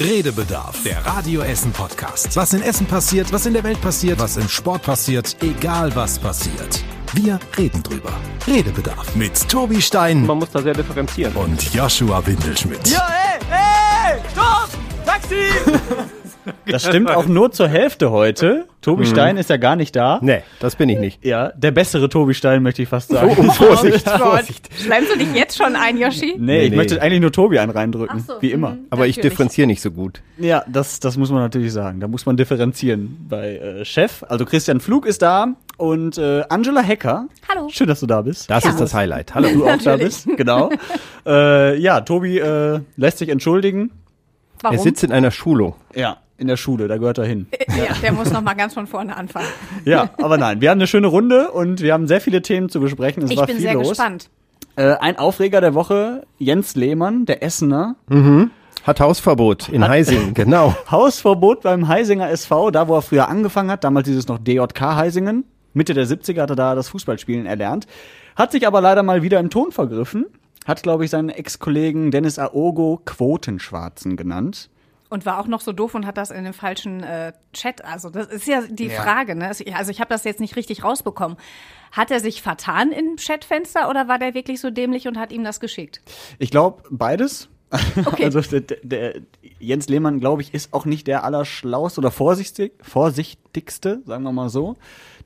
Redebedarf, der Radio Essen Podcast. Was in Essen passiert, was in der Welt passiert, was im Sport passiert, egal was passiert. Wir reden drüber. Redebedarf mit Tobi Stein Man muss da sehr differenzieren. und Joshua Windelschmidt. Ja, ey, ey, stopp! Taxi! Das stimmt auch nur zur Hälfte heute. Tobi Stein ist ja gar nicht da. Nee, das bin ich nicht. Ja, der bessere Tobi Stein, möchte ich fast sagen. Oh, Vorsicht, Gott. Vorsicht. Schleimst du dich jetzt schon ein, Yoshi? Nee, ich nee. möchte eigentlich nur Tobi einen reindrücken. So, Wie immer. mhm. Aber ich Natürlich. differenziere nicht so gut. Ja, das, das muss man natürlich sagen. Da muss man differenzieren bei äh, Chef. Also Christian Flug ist da und äh, Angela Hecker. Hallo. Schön, dass du da bist. Das Ja. ist das Highlight. Hallo. du auch da bist. Genau. äh, ja, Tobi äh, lässt sich entschuldigen. Warum? Er sitzt in einer Schulung. Ja, in der Schule, da gehört er hin. ja, der muss noch mal ganz von vorne anfangen. Ja, aber nein, wir haben eine schöne Runde und wir haben sehr viele Themen zu besprechen. Es Ich war bin viel sehr los. gespannt. Äh, ein Aufreger der Woche, Jens Lehmann, der Essener. Hat Hausverbot in Heising, genau. Hausverbot beim Heisinger SV, da wo er früher angefangen hat, damals dieses noch DJK Heisingen. Mitte der 70er hat er da das Fußballspielen erlernt. Hat sich aber leider mal wieder im Ton vergriffen. Hat, glaube ich, seinen Ex-Kollegen Dennis Aogo Quotenschwarzen genannt. Und war auch noch so doof und hat das in dem falschen äh, Chat. Also das ist ja die Frage. Ne? Also ich habe das jetzt nicht richtig rausbekommen. Hat er sich vertan im Chatfenster oder war der wirklich so dämlich und hat ihm das geschickt? Ich glaube, beides. Okay. Also der, der Jens Lehmann, glaube ich, ist auch nicht der allerschlauste oder vorsichtig, vorsichtigste, sagen wir mal so.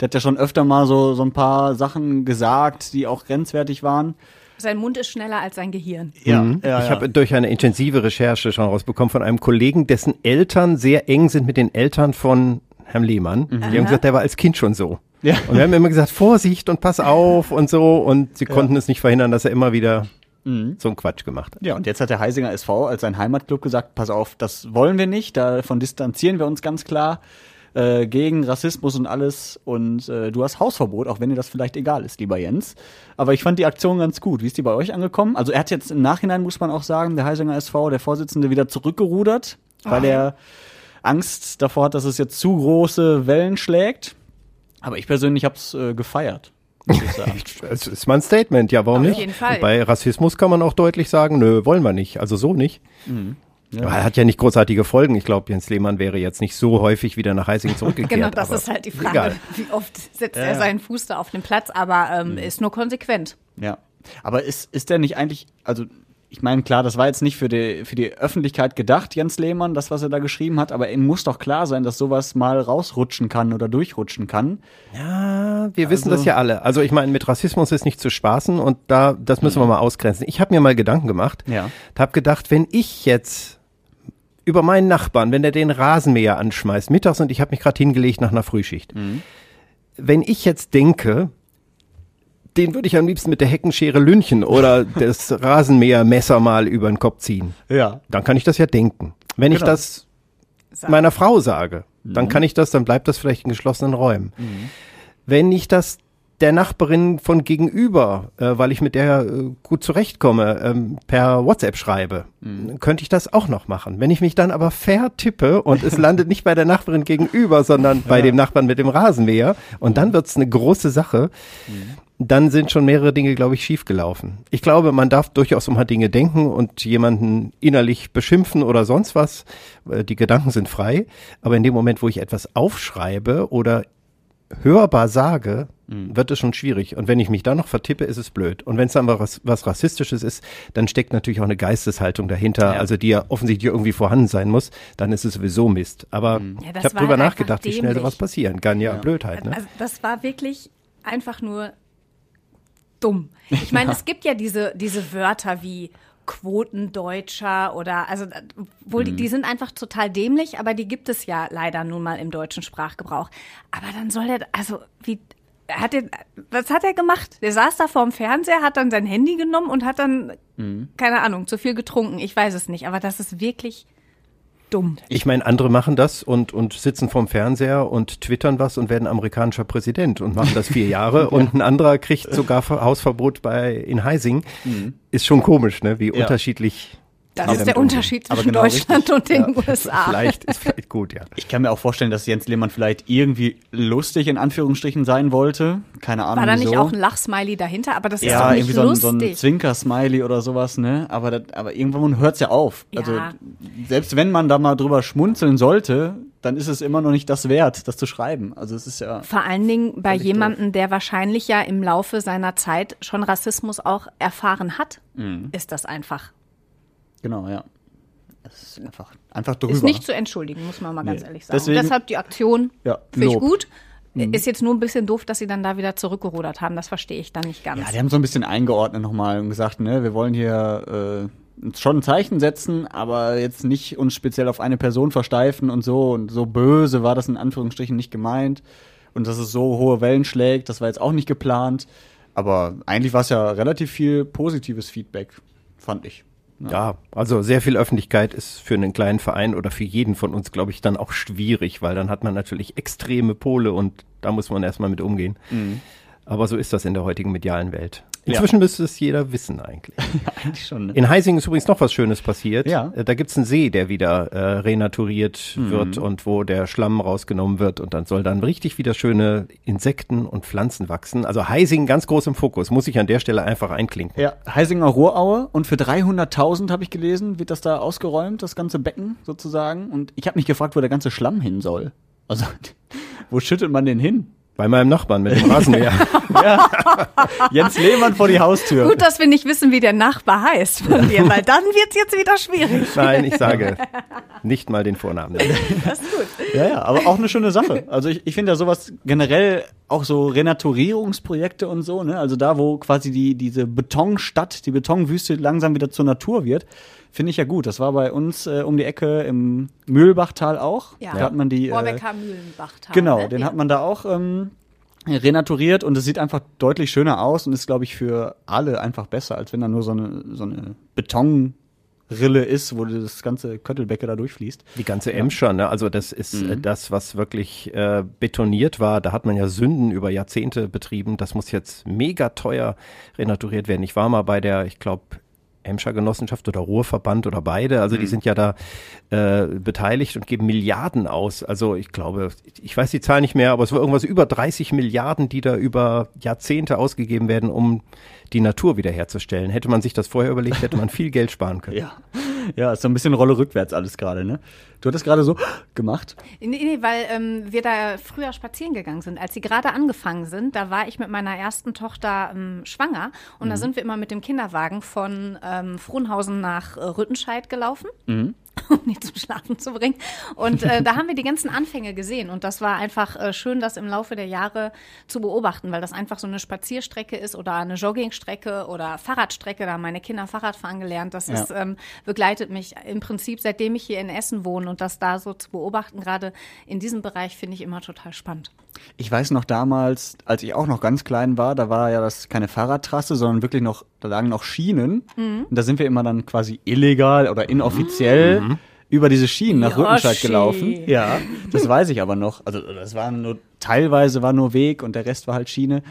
Der hat ja schon öfter mal so, so ein paar Sachen gesagt, die auch grenzwertig waren. Sein Mund ist schneller als sein Gehirn. Ja, Mhm. ja, ich ja. habe durch eine intensive Recherche schon rausbekommen von einem Kollegen, dessen Eltern sehr eng sind mit den Eltern von Herrn Lehmann. Die haben gesagt, der war als Kind schon so. Ja. Und wir haben immer gesagt, Vorsicht und pass auf und so. Und sie konnten es nicht verhindern, dass er immer wieder so einen Quatsch gemacht hat. Ja, und jetzt hat der Heisinger SV als sein Heimatclub gesagt, pass auf, das wollen wir nicht, davon distanzieren wir uns ganz klar äh, gegen Rassismus und alles und äh, du hast Hausverbot, auch wenn dir das vielleicht egal ist, lieber Jens. Aber ich fand die Aktion ganz gut. Wie ist die bei euch angekommen? Also er hat jetzt im Nachhinein, muss man auch sagen, der Heisinger SV, der Vorsitzende, wieder zurückgerudert, weil er Angst davor hat, dass es jetzt zu große Wellen schlägt. Aber ich persönlich habe es äh, gefeiert, muss ich sagen. Es ist mal ein Statement, ja, warum Auf nicht? jeden Fall. Bei Rassismus kann man auch deutlich sagen, nö, wollen wir nicht. Also so nicht. Aber er hat ja nicht großartige Folgen. Ich glaube, Jens Lehmann wäre jetzt nicht so häufig wieder nach Heising zurückgekehrt. Genau, das aber ist halt die Frage. Egal. Wie oft setzt Ja, er ja. seinen Fuß da auf den Platz, aber ähm, ist nur konsequent. Ja. Aber ist, ist der nicht eigentlich, also ich meine, klar, das war jetzt nicht für die, für die Öffentlichkeit gedacht, Jens Lehmann, das, was er da geschrieben hat, aber ihm muss doch klar sein, dass sowas mal rausrutschen kann oder durchrutschen kann. Ja, wir wissen Also- das ja alle. Also ich meine, mit Rassismus ist nicht zu spaßen und da, das müssen wir mal ausgrenzen. Ich habe mir mal Gedanken gemacht. Ja. Hab gedacht, wenn ich jetzt über meinen Nachbarn, wenn der den Rasenmäher anschmeißt, mittags und ich habe mich gerade hingelegt nach einer Frühschicht. Wenn ich jetzt denke, den würde ich am liebsten mit der Heckenschere lünchen oder das Rasenmähermesser mal über den Kopf ziehen. Ja. Dann kann ich das ja denken. Wenn ich Genau. das meiner Frau sage, dann kann ich das, dann bleibt das vielleicht in geschlossenen Räumen. Wenn ich das der Nachbarin von gegenüber, äh, weil ich mit der äh, gut zurechtkomme, ähm, per WhatsApp schreibe, dann könnte ich das auch noch machen. Wenn ich mich dann aber vertippe und es landet nicht bei der Nachbarin gegenüber, sondern bei dem Nachbarn mit dem Rasenmäher und dann wird's eine große Sache, dann sind schon mehrere Dinge, glaube ich, schiefgelaufen. Ich glaube, man darf durchaus um Dinge denken und jemanden innerlich beschimpfen oder sonst was. Äh, Die Gedanken sind frei. Aber in dem Moment, wo ich etwas aufschreibe oder hörbar sage, wird es schon schwierig. Und wenn ich mich dann noch vertippe, ist es blöd. Und wenn es dann was, was Rassistisches ist, dann steckt natürlich auch eine Geisteshaltung dahinter, Ja. also die ja offensichtlich irgendwie vorhanden sein muss, dann ist es sowieso Mist. Aber Ja, das ich habe drüber halt nachgedacht, wie schnell sowas passieren kann. Ja, Blödheit, ne? Also das war wirklich einfach nur dumm. Ich meine, es gibt ja diese, diese Wörter wie Quotendeutscher oder also wohl Mhm. die, die sind einfach total dämlich, aber die gibt es ja leider nun mal im deutschen Sprachgebrauch. Aber dann soll der also wie hat er, was hat er gemacht? Der saß da vorm Fernseher, hat dann sein Handy genommen und hat dann, Mhm. keine Ahnung, zu viel getrunken. Ich weiß es nicht, aber das ist wirklich dumm. Ich meine, andere machen das und, und sitzen vorm Fernseher und twittern was und werden amerikanischer Präsident und machen das vier Jahre und ein anderer kriegt sogar Ver- Hausverbot bei in Heising. Ist schon komisch, ne? Wie Ja. unterschiedlich Das ist der Unterschied zwischen genau Deutschland richtig. und den ja. USA. Vielleicht ist vielleicht gut, ja. Ich kann mir auch vorstellen, dass Jens Lehmann vielleicht irgendwie lustig in Anführungsstrichen sein wollte. Keine Ahnung. War da nicht wieso. auch ein Lachsmiley dahinter? Aber das ist ja, doch nicht irgendwie lustig. so ein, so ein Zwinker-Smiley oder sowas, ne? Aber, das, aber irgendwann hört es ja auf. Ja. Also selbst wenn man da mal drüber schmunzeln sollte, dann ist es immer noch nicht das wert, das zu schreiben. Also es ist ja. Vor allen Dingen bei jemandem, der wahrscheinlich ja im Laufe seiner Zeit schon Rassismus auch erfahren hat, mhm. ist das einfach. Genau, ja. Es ist einfach, einfach drüber. Ist nicht zu entschuldigen, muss man mal nee. ganz ehrlich sagen. Deswegen, Deshalb die Aktion ja, finde ich gut. Mhm. Ist jetzt nur ein bisschen doof, dass sie dann da wieder zurückgerudert haben. Das verstehe ich dann nicht ganz. Ja, die haben so ein bisschen eingeordnet nochmal und gesagt, ne, wir wollen hier äh, schon ein Zeichen setzen, aber jetzt nicht uns speziell auf eine Person versteifen und so. Und so böse war das in Anführungsstrichen nicht gemeint. Und dass es so hohe Wellen schlägt, das war jetzt auch nicht geplant. Aber eigentlich war es ja relativ viel positives Feedback, fand ich. Ja. ja. also sehr viel Öffentlichkeit ist für einen kleinen Verein oder für jeden von uns, glaube ich, dann auch schwierig, weil dann hat man natürlich extreme Pole und da muss man erstmal mit umgehen. Mhm. Aber so ist das in der heutigen medialen Welt. Inzwischen ja. müsste es jeder wissen eigentlich. eigentlich schon. Ne? In Heising ist übrigens noch was Schönes passiert. Ja. Äh, da gibt's einen See, der wieder äh, renaturiert mhm. wird und wo der Schlamm rausgenommen wird und dann soll dann richtig wieder schöne Insekten und Pflanzen wachsen. Also Heising ganz groß im Fokus, muss ich an der Stelle einfach einklinken. Ja, Heisinger Rohraue und für 300.000 habe ich gelesen, wird das da ausgeräumt, das ganze Becken sozusagen. Und ich habe mich gefragt, wo der ganze Schlamm hin soll. Also, wo schüttet man den hin? Bei meinem Nachbarn mit dem Rasenmäher. ja. Jens Lehmann vor die Haustür. Gut, dass wir nicht wissen, wie der Nachbar heißt von dir, weil dann wird's jetzt wieder schwierig. Nein, ich sage nicht mal den Vornamen. Das ist gut. Ja, ja, aber auch eine schöne Sache. Also ich, ich finde ja sowas generell auch so Renaturierungsprojekte und so, ne? Also da, wo quasi die, diese Betonstadt, die Betonwüste langsam wieder zur Natur wird, finde ich ja gut. Das war bei uns äh, um die Ecke im Mühlbachtal auch. Ja, da hat man die. Äh, Mühlenbachtal. Genau, ne? den ja. hat man da auch ähm, renaturiert und es sieht einfach deutlich schöner aus und ist, glaube ich, für alle einfach besser, als wenn da nur so eine, so eine Beton Rille ist, wo das ganze Köttelbecke da durchfließt. Die ganze Emscher, ne? Also das ist äh, mhm. das, was wirklich äh, betoniert war. Da hat man ja Sünden über Jahrzehnte betrieben. Das muss jetzt mega teuer renaturiert werden. Ich war mal bei der, ich glaube, Emscher Genossenschaft oder Ruhrverband oder beide. Also die mhm. sind ja da äh, beteiligt und geben Milliarden aus. Also ich glaube, ich weiß die Zahl nicht mehr, aber es war irgendwas über 30 Milliarden, die da über Jahrzehnte ausgegeben werden, um die Natur wiederherzustellen. Hätte man sich das vorher überlegt, hätte man viel Geld sparen können. Ja, ja ist so ein bisschen Rolle rückwärts alles gerade, ne? Du hattest gerade so gemacht? Nee, nee weil ähm, wir da früher spazieren gegangen sind. Als sie gerade angefangen sind, da war ich mit meiner ersten Tochter ähm, schwanger und mhm. da sind wir immer mit dem Kinderwagen von ähm, Frohnhausen nach äh, Rüttenscheid gelaufen. Mhm. um die zum Schlafen zu bringen. Und äh, da haben wir die ganzen Anfänge gesehen. Und das war einfach äh, schön, das im Laufe der Jahre zu beobachten, weil das einfach so eine Spazierstrecke ist oder eine Joggingstrecke oder Fahrradstrecke. Da haben meine Kinder Fahrrad fahren gelernt. Das ja. ist, ähm, begleitet mich im Prinzip, seitdem ich hier in Essen wohne. Und das da so zu beobachten, gerade in diesem Bereich, finde ich immer total spannend. Ich weiß noch damals, als ich auch noch ganz klein war, da war ja das keine Fahrradtrasse, sondern wirklich noch, da lagen noch Schienen. Mhm. Und da sind wir immer dann quasi illegal oder inoffiziell mhm. über diese Schienen nach Rüttenscheid gelaufen. Ja, das weiß ich aber noch. Also das war nur, teilweise war nur Weg und der Rest war halt Schiene.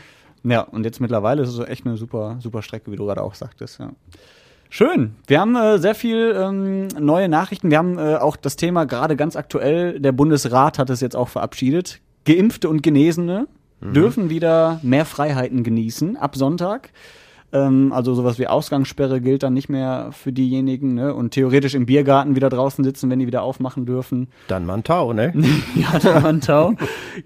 Ja, und jetzt mittlerweile ist es echt eine super, super Strecke, wie du gerade auch sagtest, ja. Schön. Wir haben äh, sehr viel ähm, neue Nachrichten. Wir haben äh, auch das Thema gerade ganz aktuell. Der Bundesrat hat es jetzt auch verabschiedet. Geimpfte und Genesene mhm. dürfen wieder mehr Freiheiten genießen ab Sonntag. Ähm, also sowas wie Ausgangssperre gilt dann nicht mehr für diejenigen ne? und theoretisch im Biergarten wieder draußen sitzen, wenn die wieder aufmachen dürfen. Dann Mantau, ne? ja, dann Mantau.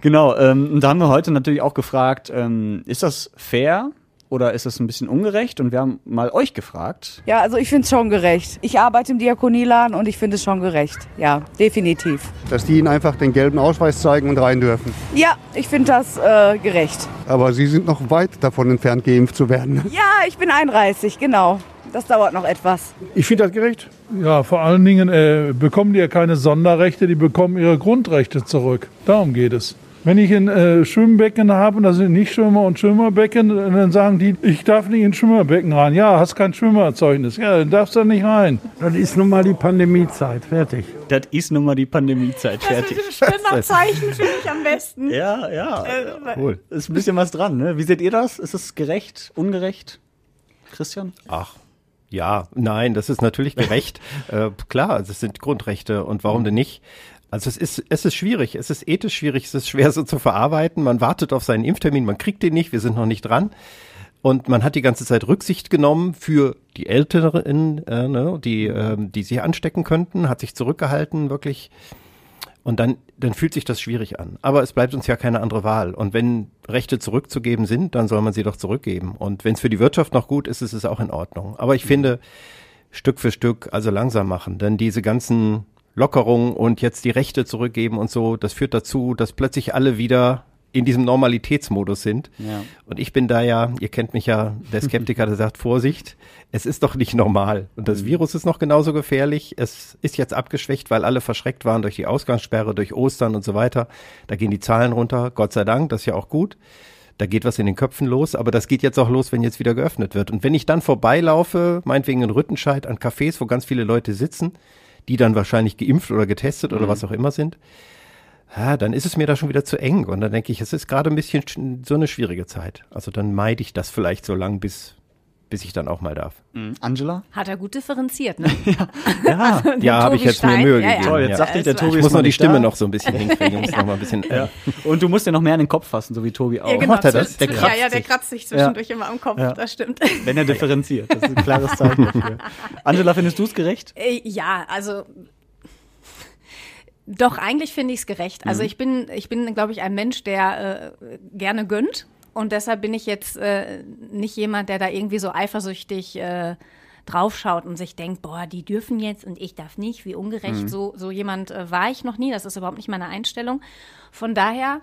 genau. Ähm, und da haben wir heute natürlich auch gefragt, ähm, ist das fair? Oder ist es ein bisschen ungerecht? Und wir haben mal euch gefragt. Ja, also ich finde es schon gerecht. Ich arbeite im Diakonieladen und ich finde es schon gerecht. Ja, definitiv. Dass die ihnen einfach den gelben Ausweis zeigen und rein dürfen. Ja, ich finde das äh, gerecht. Aber Sie sind noch weit davon entfernt, geimpft zu werden. Ja, ich bin 31, genau. Das dauert noch etwas. Ich finde das gerecht. Ja, vor allen Dingen äh, bekommen die ja keine Sonderrechte, die bekommen ihre Grundrechte zurück. Darum geht es. Wenn ich ein äh, Schwimmbecken habe und da sind nicht Schwimmer und Schwimmerbecken, dann sagen die, ich darf nicht ins Schwimmerbecken rein. Ja, hast kein Schwimmerzeugnis. Ja, dann darfst du nicht rein. Das ist nun mal die Pandemiezeit. Fertig. Das ist nun mal die Pandemiezeit. Fertig. Das Schwimmerzeichen finde ich am besten. Ja, ja. Äh, cool. Ist ein bisschen was dran, ne? Wie seht ihr das? Ist es gerecht, ungerecht? Christian? Ach, Ja, nein, das ist natürlich gerecht. äh, klar, es sind Grundrechte und warum denn nicht? Also es ist, es ist schwierig, es ist ethisch schwierig, es ist schwer so zu verarbeiten. Man wartet auf seinen Impftermin, man kriegt den nicht, wir sind noch nicht dran. Und man hat die ganze Zeit Rücksicht genommen für die Älteren, äh, ne, die, äh, die sich anstecken könnten, hat sich zurückgehalten, wirklich. Und dann, dann fühlt sich das schwierig an. Aber es bleibt uns ja keine andere Wahl. Und wenn Rechte zurückzugeben sind, dann soll man sie doch zurückgeben. Und wenn es für die Wirtschaft noch gut ist, ist es auch in Ordnung. Aber ich finde, Stück für Stück, also langsam machen. Denn diese ganzen Lockerungen und jetzt die Rechte zurückgeben und so, das führt dazu, dass plötzlich alle wieder in diesem Normalitätsmodus sind. Ja. Und ich bin da ja, ihr kennt mich ja, der Skeptiker, der sagt, Vorsicht, es ist doch nicht normal. Und das Virus ist noch genauso gefährlich. Es ist jetzt abgeschwächt, weil alle verschreckt waren durch die Ausgangssperre, durch Ostern und so weiter. Da gehen die Zahlen runter, Gott sei Dank, das ist ja auch gut. Da geht was in den Köpfen los, aber das geht jetzt auch los, wenn jetzt wieder geöffnet wird. Und wenn ich dann vorbeilaufe, meinetwegen in Rüttenscheid, an Cafés, wo ganz viele Leute sitzen, die dann wahrscheinlich geimpft oder getestet oder was auch immer sind, ja, dann ist es mir da schon wieder zu eng. Und dann denke ich, es ist gerade ein bisschen sch- so eine schwierige Zeit. Also dann meide ich das vielleicht so lang, bis, bis ich dann auch mal darf. Mhm. Angela? Hat er gut differenziert, ne? Ja. Ja, habe ich jetzt mir Stein, Mühe ja, ja. gegeben. Toll, jetzt ja. sagt dich der Tobi Ich muss mal noch die Stimme da. noch so ein bisschen hinkriegen. Muss noch mal ein bisschen. Ja. Und du musst dir noch mehr an den Kopf fassen, so wie Tobi auch. Ja, genau. macht er das? Der kratzt ja, ja, der sich. kratzt sich zwischendurch immer am Kopf, Ja. das stimmt. Wenn er differenziert. Das ist ein klares Zeichen dafür. Angela, findest du es gerecht? Äh, Ja, also doch, eigentlich finde ich es gerecht. Also ich bin, ich bin, glaube ich, ein Mensch, der äh, gerne gönnt. Und deshalb bin ich jetzt äh, nicht jemand, der da irgendwie so eifersüchtig äh, draufschaut und sich denkt, boah, die dürfen jetzt und ich darf nicht, wie ungerecht. So, so jemand äh, war ich noch nie. Das ist überhaupt nicht meine Einstellung. Von daher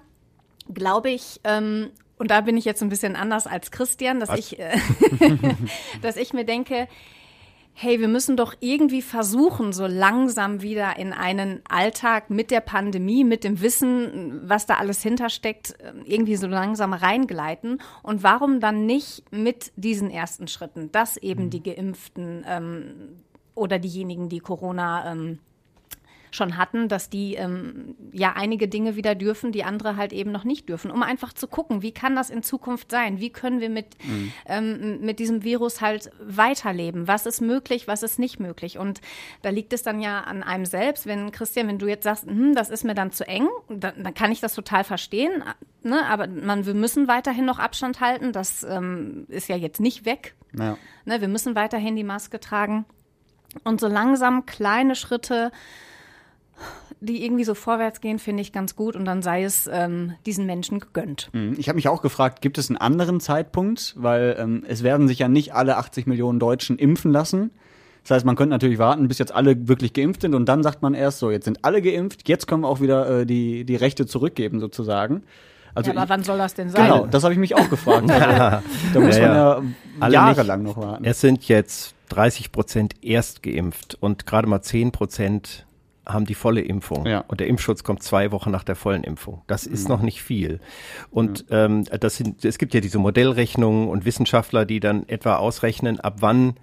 glaube ich, ähm, und da bin ich jetzt ein bisschen anders als Christian, dass ich, äh, dass ich mir denke, hey, wir müssen doch irgendwie versuchen, so langsam wieder in einen Alltag mit der Pandemie, mit dem Wissen, was da alles hintersteckt, irgendwie so langsam reingleiten. Und warum dann nicht mit diesen ersten Schritten, dass eben die Geimpften ähm, oder diejenigen, die Corona ähm, schon hatten, dass die ähm, ja einige Dinge wieder dürfen, die andere halt eben noch nicht dürfen, um einfach zu gucken, wie kann das in Zukunft sein? Wie können wir mit, ähm, mit diesem Virus halt weiterleben? Was ist möglich, was ist nicht möglich? Und da liegt es dann ja an einem selbst, wenn Christian, wenn du jetzt sagst, hm, das ist mir dann zu eng, dann, dann kann ich das total verstehen. Ne? Aber man, wir müssen weiterhin noch Abstand halten. Das ähm, ist ja jetzt nicht weg. Ja. Ne? Wir müssen weiterhin die Maske tragen. Und so langsam kleine Schritte, die irgendwie so vorwärts gehen, finde ich ganz gut. Und dann sei es ähm, diesen Menschen gegönnt. Mhm. Ich habe mich auch gefragt, gibt es einen anderen Zeitpunkt? Weil ähm, es werden sich ja nicht alle 80 Millionen Deutschen impfen lassen. Das heißt, man könnte natürlich warten, bis jetzt alle wirklich geimpft sind und dann sagt man erst so, jetzt sind alle geimpft, jetzt können wir auch wieder äh, die, die Rechte zurückgeben sozusagen. Also ja, aber ich, wann soll das denn sein? genau, das habe ich mich auch gefragt. Also, da muss Ja, man ja. ja Alle jahrelang noch warten. Es sind jetzt 30 Prozent erst geimpft und gerade mal 10 Prozent haben die volle Impfung. Ja. Und der Impfschutz kommt zwei Wochen nach der vollen Impfung. Das ist noch nicht viel. Und ähm, das sind, es gibt ja diese Modellrechnungen und Wissenschaftler, die dann etwa ausrechnen, ab wann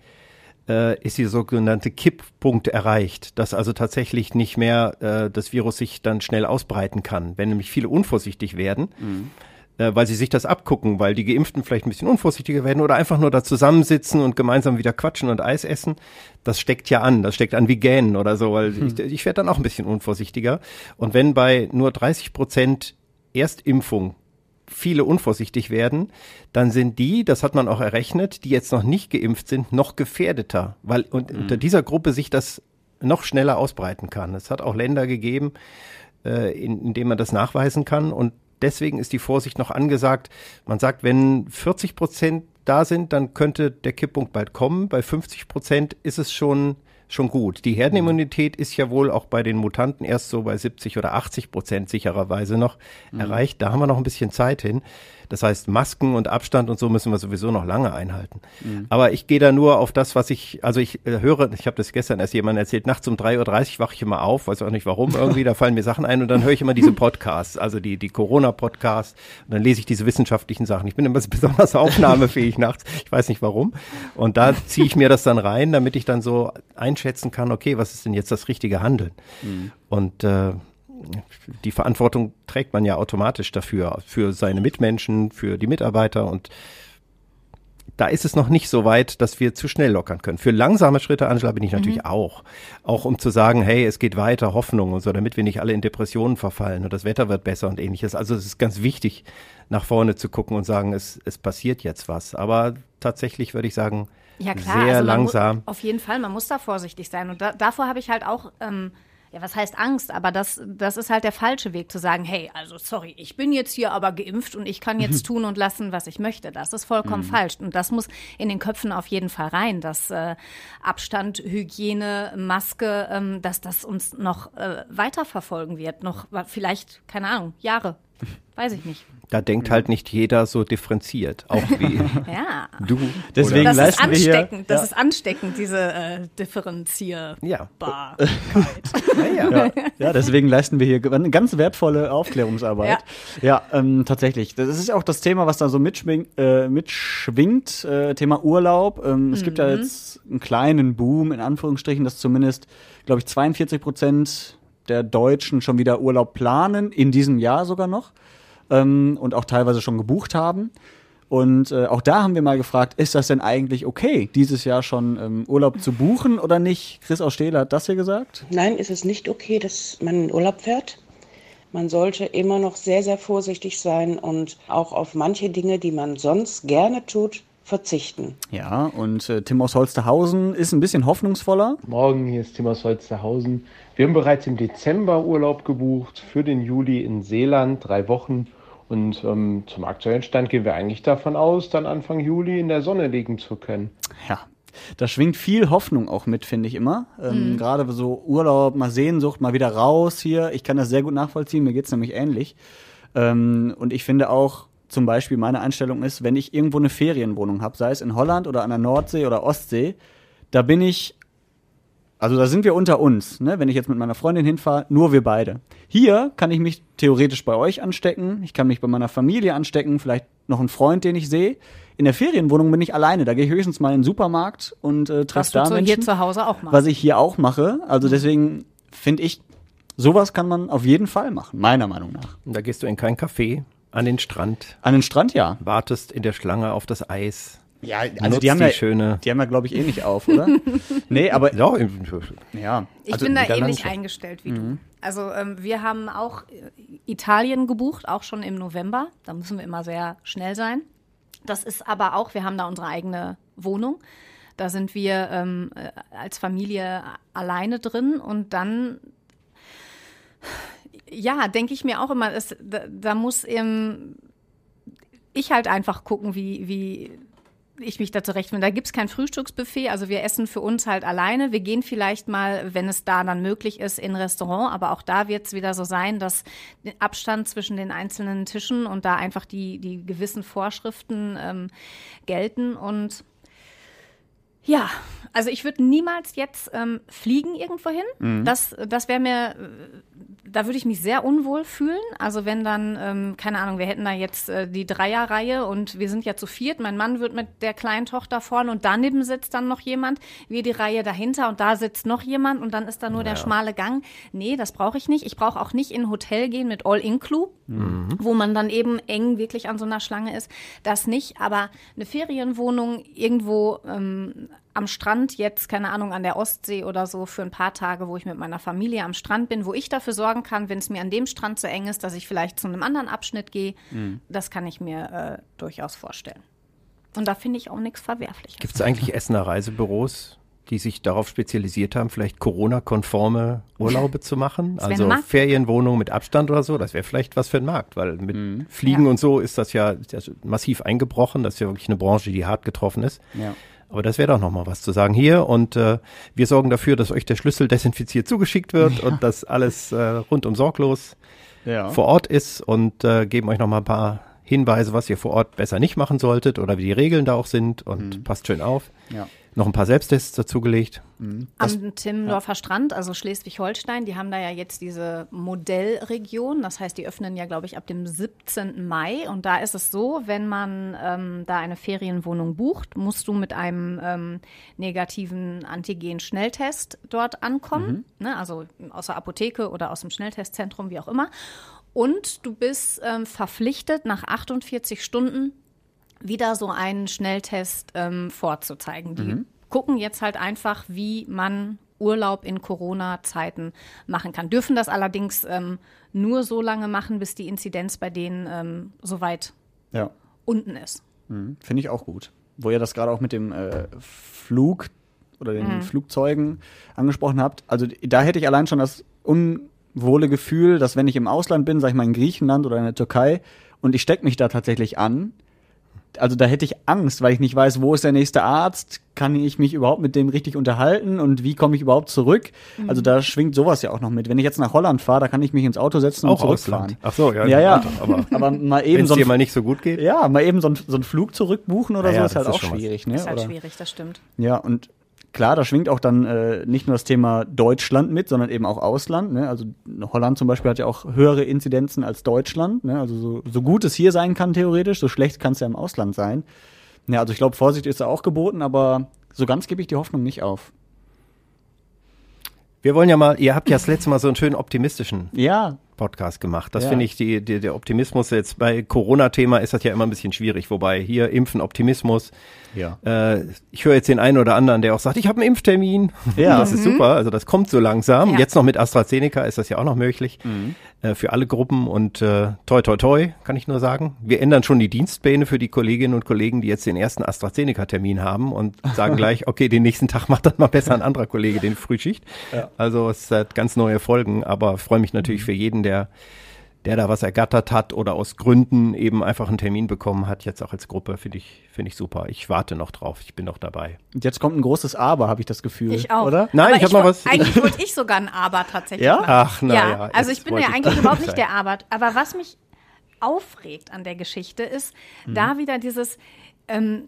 äh, ist die sogenannte Kipppunkt erreicht, dass also tatsächlich nicht mehr äh, das Virus sich dann schnell ausbreiten kann, wenn nämlich viele unvorsichtig werden, äh, weil sie sich das abgucken, weil die Geimpften vielleicht ein bisschen unvorsichtiger werden oder einfach nur da zusammensitzen und gemeinsam wieder quatschen und Eis essen. Das steckt ja an, das steckt an wie Gähnen oder so, weil ich, ich werde dann auch ein bisschen unvorsichtiger. Und wenn bei nur 30 Prozent Erstimpfung viele unvorsichtig werden, dann sind die, das hat man auch errechnet, die jetzt noch nicht geimpft sind, noch gefährdeter, weil und unter dieser Gruppe sich das noch schneller ausbreiten kann. Es hat auch Länder gegeben, äh, in, in denen man das nachweisen kann und deswegen ist die Vorsicht noch angesagt. Man sagt, wenn 40 Prozent da sind, dann könnte der Kipppunkt bald kommen. Bei 50 Prozent ist es schon schon gut. Die Herdenimmunität ist ja wohl auch bei den Mutanten erst so bei 70 oder 80 Prozent sichererweise noch erreicht. Da haben wir noch ein bisschen Zeit hin. Das heißt, Masken und Abstand und so müssen wir sowieso noch lange einhalten. Aber ich gehe da nur auf das, was ich, also ich äh, höre, ich habe das gestern erst jemand erzählt, nachts um 3.30 Uhr wache ich immer auf, weiß auch nicht warum, irgendwie, da fallen mir Sachen ein und dann höre ich immer diese Podcasts, also die, die Corona-Podcasts und dann lese ich diese wissenschaftlichen Sachen. Ich bin immer besonders aufnahmefähig nachts, ich weiß nicht warum. Und da ziehe ich mir das dann rein, damit ich dann so einschätzen kann, okay, was ist denn jetzt das richtige Handeln? Und äh, die Verantwortung trägt man ja automatisch dafür, für seine Mitmenschen, für die Mitarbeiter und da ist es noch nicht so weit, dass wir zu schnell lockern können. Für langsame Schritte, Angela, bin ich natürlich mhm. auch. Auch um zu sagen, hey, es geht weiter, Hoffnung und so, damit wir nicht alle in Depressionen verfallen und das Wetter wird besser und ähnliches. Also es ist ganz wichtig, nach vorne zu gucken und sagen, es, es passiert jetzt was. Aber tatsächlich würde ich sagen, ja, klar, sehr also langsam. auf jeden Fall, man muss da vorsichtig sein. Und da, davor habe ich halt auch ähm, ja, was heißt Angst? Aber das, das ist halt der falsche Weg zu sagen, hey, also sorry, ich bin jetzt hier aber geimpft und ich kann jetzt tun und lassen, was ich möchte. Das ist vollkommen mhm. falsch. Und das muss in den Köpfen auf jeden Fall rein, dass äh, Abstand, Hygiene, Maske, ähm, dass das uns noch äh, weiterverfolgen wird. Noch vielleicht, keine Ahnung, Jahre. Weiß ich nicht. Da denkt halt nicht jeder so differenziert, auch wie ja. du. Deswegen das leisten ist ansteckend, wir hier, das ja. ist ansteckend, diese äh, Differenzierbarkeit. Ja. ja, ja. ja, deswegen leisten wir hier eine ganz wertvolle Aufklärungsarbeit. Ja, ja ähm, tatsächlich. Das ist auch das Thema, was da so mitschwingt, äh, mitschwingt äh, Thema Urlaub. Ähm, mhm. Es gibt ja mhm. jetzt einen kleinen Boom, in Anführungsstrichen, dass zumindest, glaube ich, 42 Prozent der Deutschen schon wieder Urlaub planen, in diesem Jahr sogar noch ähm, und auch teilweise schon gebucht haben. Und äh, auch da haben wir mal gefragt, ist das denn eigentlich okay, dieses Jahr schon ähm, Urlaub zu buchen oder nicht? Chris aus Stehler hat das hier gesagt. Nein, ist es nicht okay, dass man in Urlaub fährt. Man sollte immer noch sehr, sehr vorsichtig sein und auch auf manche Dinge, die man sonst gerne tut, verzichten. Ja, und äh, Tim aus Holsterhausen ist ein bisschen hoffnungsvoller. Morgen, hier ist Tim aus Holsterhausen. Wir haben bereits im Dezember Urlaub gebucht für den Juli in Seeland, drei Wochen. Und ähm, zum aktuellen Stand gehen wir eigentlich davon aus, dann Anfang Juli in der Sonne liegen zu können. Ja, da schwingt viel Hoffnung auch mit, finde ich immer. Ähm, mhm. Gerade so Urlaub, mal Sehnsucht, mal wieder raus hier. Ich kann das sehr gut nachvollziehen, mir geht's nämlich ähnlich. Ähm, und ich finde auch, zum Beispiel meine Einstellung ist, wenn ich irgendwo eine Ferienwohnung habe, sei es in Holland oder an der Nordsee oder Ostsee, da bin ich, also da sind wir unter uns, ne? wenn ich jetzt mit meiner Freundin hinfahre, nur wir beide. Hier kann ich mich theoretisch bei euch anstecken, ich kann mich bei meiner Familie anstecken, vielleicht noch einen Freund, den ich sehe. In der Ferienwohnung bin ich alleine, da gehe ich höchstens mal in den Supermarkt und äh, treffe da so Menschen. hier zu Hause auch machst. Was ich hier auch mache, also deswegen finde ich, sowas kann man auf jeden Fall machen, meiner Meinung nach. Und da gehst du in kein Café, an den Strand. An den Strand, ja. Wartest in der Schlange auf das Eis. Ja, also die haben, die ja, schöne die haben ja, glaube ich, eh nicht auf, oder? nee, aber. Ja, ja. Ich also bin da ähnlich eingestellt wie mhm. du. Also ähm, wir haben auch Italien gebucht, auch schon im November. Da müssen wir immer sehr schnell sein. Das ist aber auch, wir haben da unsere eigene Wohnung. Da sind wir ähm, äh, als Familie alleine drin und dann ja, denke ich mir auch immer, es, da, da muss eben ich halt einfach gucken, wie, wie ich mich da zurechtfinde. Da gibt's kein Frühstücksbuffet, also wir essen für uns halt alleine. Wir gehen vielleicht mal, wenn es da dann möglich ist, in Restaurant, aber auch da wird's wieder so sein, dass der Abstand zwischen den einzelnen Tischen und da einfach die, die gewissen Vorschriften ähm, gelten und ja, also ich würde niemals jetzt ähm, fliegen irgendwo hin. Mhm. Das, das wäre mir, da würde ich mich sehr unwohl fühlen. Also wenn dann, ähm, keine Ahnung, wir hätten da jetzt äh, die Dreierreihe und wir sind ja zu viert. Mein Mann wird mit der kleinen Tochter vorne und daneben sitzt dann noch jemand. Wir die Reihe dahinter und da sitzt noch jemand und dann ist da nur ja. der schmale Gang. Nee, das brauche ich nicht. Ich brauche auch nicht in ein Hotel gehen mit All-Inclu, mhm. wo man dann eben eng wirklich an so einer Schlange ist. Das nicht. Aber eine Ferienwohnung irgendwo ähm, am Strand jetzt, keine Ahnung, an der Ostsee oder so für ein paar Tage, wo ich mit meiner Familie am Strand bin, wo ich dafür sorgen kann, wenn es mir an dem Strand zu eng ist, dass ich vielleicht zu einem anderen Abschnitt gehe, mhm. das kann ich mir äh, durchaus vorstellen. Und da finde ich auch nichts Verwerfliches. Gibt es eigentlich Essener Reisebüros, die sich darauf spezialisiert haben, vielleicht Corona-konforme Urlaube zu machen? Also Ferienwohnungen mit Abstand oder so? Das wäre vielleicht was für den Markt, weil mit mhm. Fliegen ja. und so ist das ja, massiv eingebrochen. Das ist ja wirklich eine Branche, die hart getroffen ist. Ja. Aber das wäre doch noch mal was zu sagen hier. Und äh, wir sorgen dafür, dass euch der Schlüssel desinfiziert zugeschickt wird ja. und dass alles äh, rundum sorglos ja. vor Ort ist und äh, geben euch noch mal ein paar Hinweise, was ihr vor Ort besser nicht machen solltet oder wie die Regeln da auch sind und mhm. passt schön auf. Ja noch ein paar Selbsttests dazugelegt. Mhm. Am Timmendorfer ja. Strand, also Schleswig-Holstein, die haben da ja jetzt diese Modellregion. Das heißt, die öffnen ja, glaube ich, ab dem 17. Mai. Und da ist es so, wenn man ähm, da eine Ferienwohnung bucht, musst du mit einem ähm, negativen Antigen-Schnelltest dort ankommen. Mhm. Ne? Also aus der Apotheke oder aus dem Schnelltestzentrum, wie auch immer. Und du bist ähm, verpflichtet, nach 48 Stunden wieder so einen Schnelltest ähm, vorzuzeigen. Die gucken jetzt halt einfach, wie man Urlaub in Corona-Zeiten machen kann. Dürfen das allerdings ähm, nur so lange machen, bis die Inzidenz bei denen ähm, so weit Ja. unten ist. Mhm. Finde ich auch gut. Wo ihr das gerade auch mit dem äh, Flug oder den Mhm. Flugzeugen angesprochen habt. Also da hätte ich allein schon das unwohle Gefühl, dass wenn ich im Ausland bin, sag ich mal in Griechenland oder in der Türkei und ich stecke mich da tatsächlich an, also da hätte ich Angst, weil ich nicht weiß, wo ist der nächste Arzt, kann ich mich überhaupt mit dem richtig unterhalten und wie komme ich überhaupt zurück? Mhm. Also da schwingt sowas ja auch noch mit. Wenn ich jetzt nach Holland fahre, da kann ich mich ins Auto setzen Auch und zurückfahren. Ausland. Ach so, ja, ja, ja. aber- aber mal eben Wenn es so ein dir mal nicht so gut geht. ja, mal eben so ein, so ein Flug zurückbuchen oder Ja, so ist halt ist auch schon was. schwierig, ne? ist halt oder? schwierig, das stimmt. Ja, und klar, da schwingt auch dann äh, nicht nur das Thema Deutschland mit, sondern eben auch Ausland. Ne? Also Holland zum Beispiel hat ja auch höhere Inzidenzen als Deutschland. Ne? Also so, so gut es hier sein kann theoretisch, so schlecht kann es ja im Ausland sein. Ja, also ich glaube, Vorsicht ist da auch geboten, aber so ganz gebe ich die Hoffnung nicht auf. Wir wollen ja mal, ihr habt ja das letzte Mal so einen schönen optimistischen Ja, Podcast gemacht. Das Ja. finde ich, die, die, der Optimismus jetzt bei Corona-Thema ist das ja immer ein bisschen schwierig. Wobei hier Impfen, Optimismus. Ja. Äh, ich höre jetzt den einen oder anderen, der auch sagt, ich habe einen Impftermin. Ja. Das ist super. Also das kommt so langsam. Ja. Jetzt noch mit AstraZeneca ist das ja auch noch möglich. Äh, für alle Gruppen und äh, toi toi toi, kann ich nur sagen. Wir ändern schon die Dienstpläne für die Kolleginnen und Kollegen, die jetzt den ersten AstraZeneca-Termin haben und sagen gleich, okay, den nächsten Tag macht dann mal besser ein anderer Kollege den Frühschicht. Also es hat ganz neue Folgen, aber freue mich natürlich für jeden, der der da was ergattert hat oder aus Gründen eben einfach einen Termin bekommen hat, jetzt auch als Gruppe, finde ich, finde ich super. Ich warte noch drauf, ich bin noch dabei. und jetzt kommt ein großes Aber, habe ich das Gefühl. Ich auch. Oder? Nein, Aber ich hab mal woll- was- Eigentlich wollte ich sogar ein Aber tatsächlich Ja? machen. Ach, na ja. ja, also ich bin ja ich eigentlich überhaupt nicht der Aber. Aber was mich aufregt an der Geschichte ist, Mhm. da wieder dieses, ähm,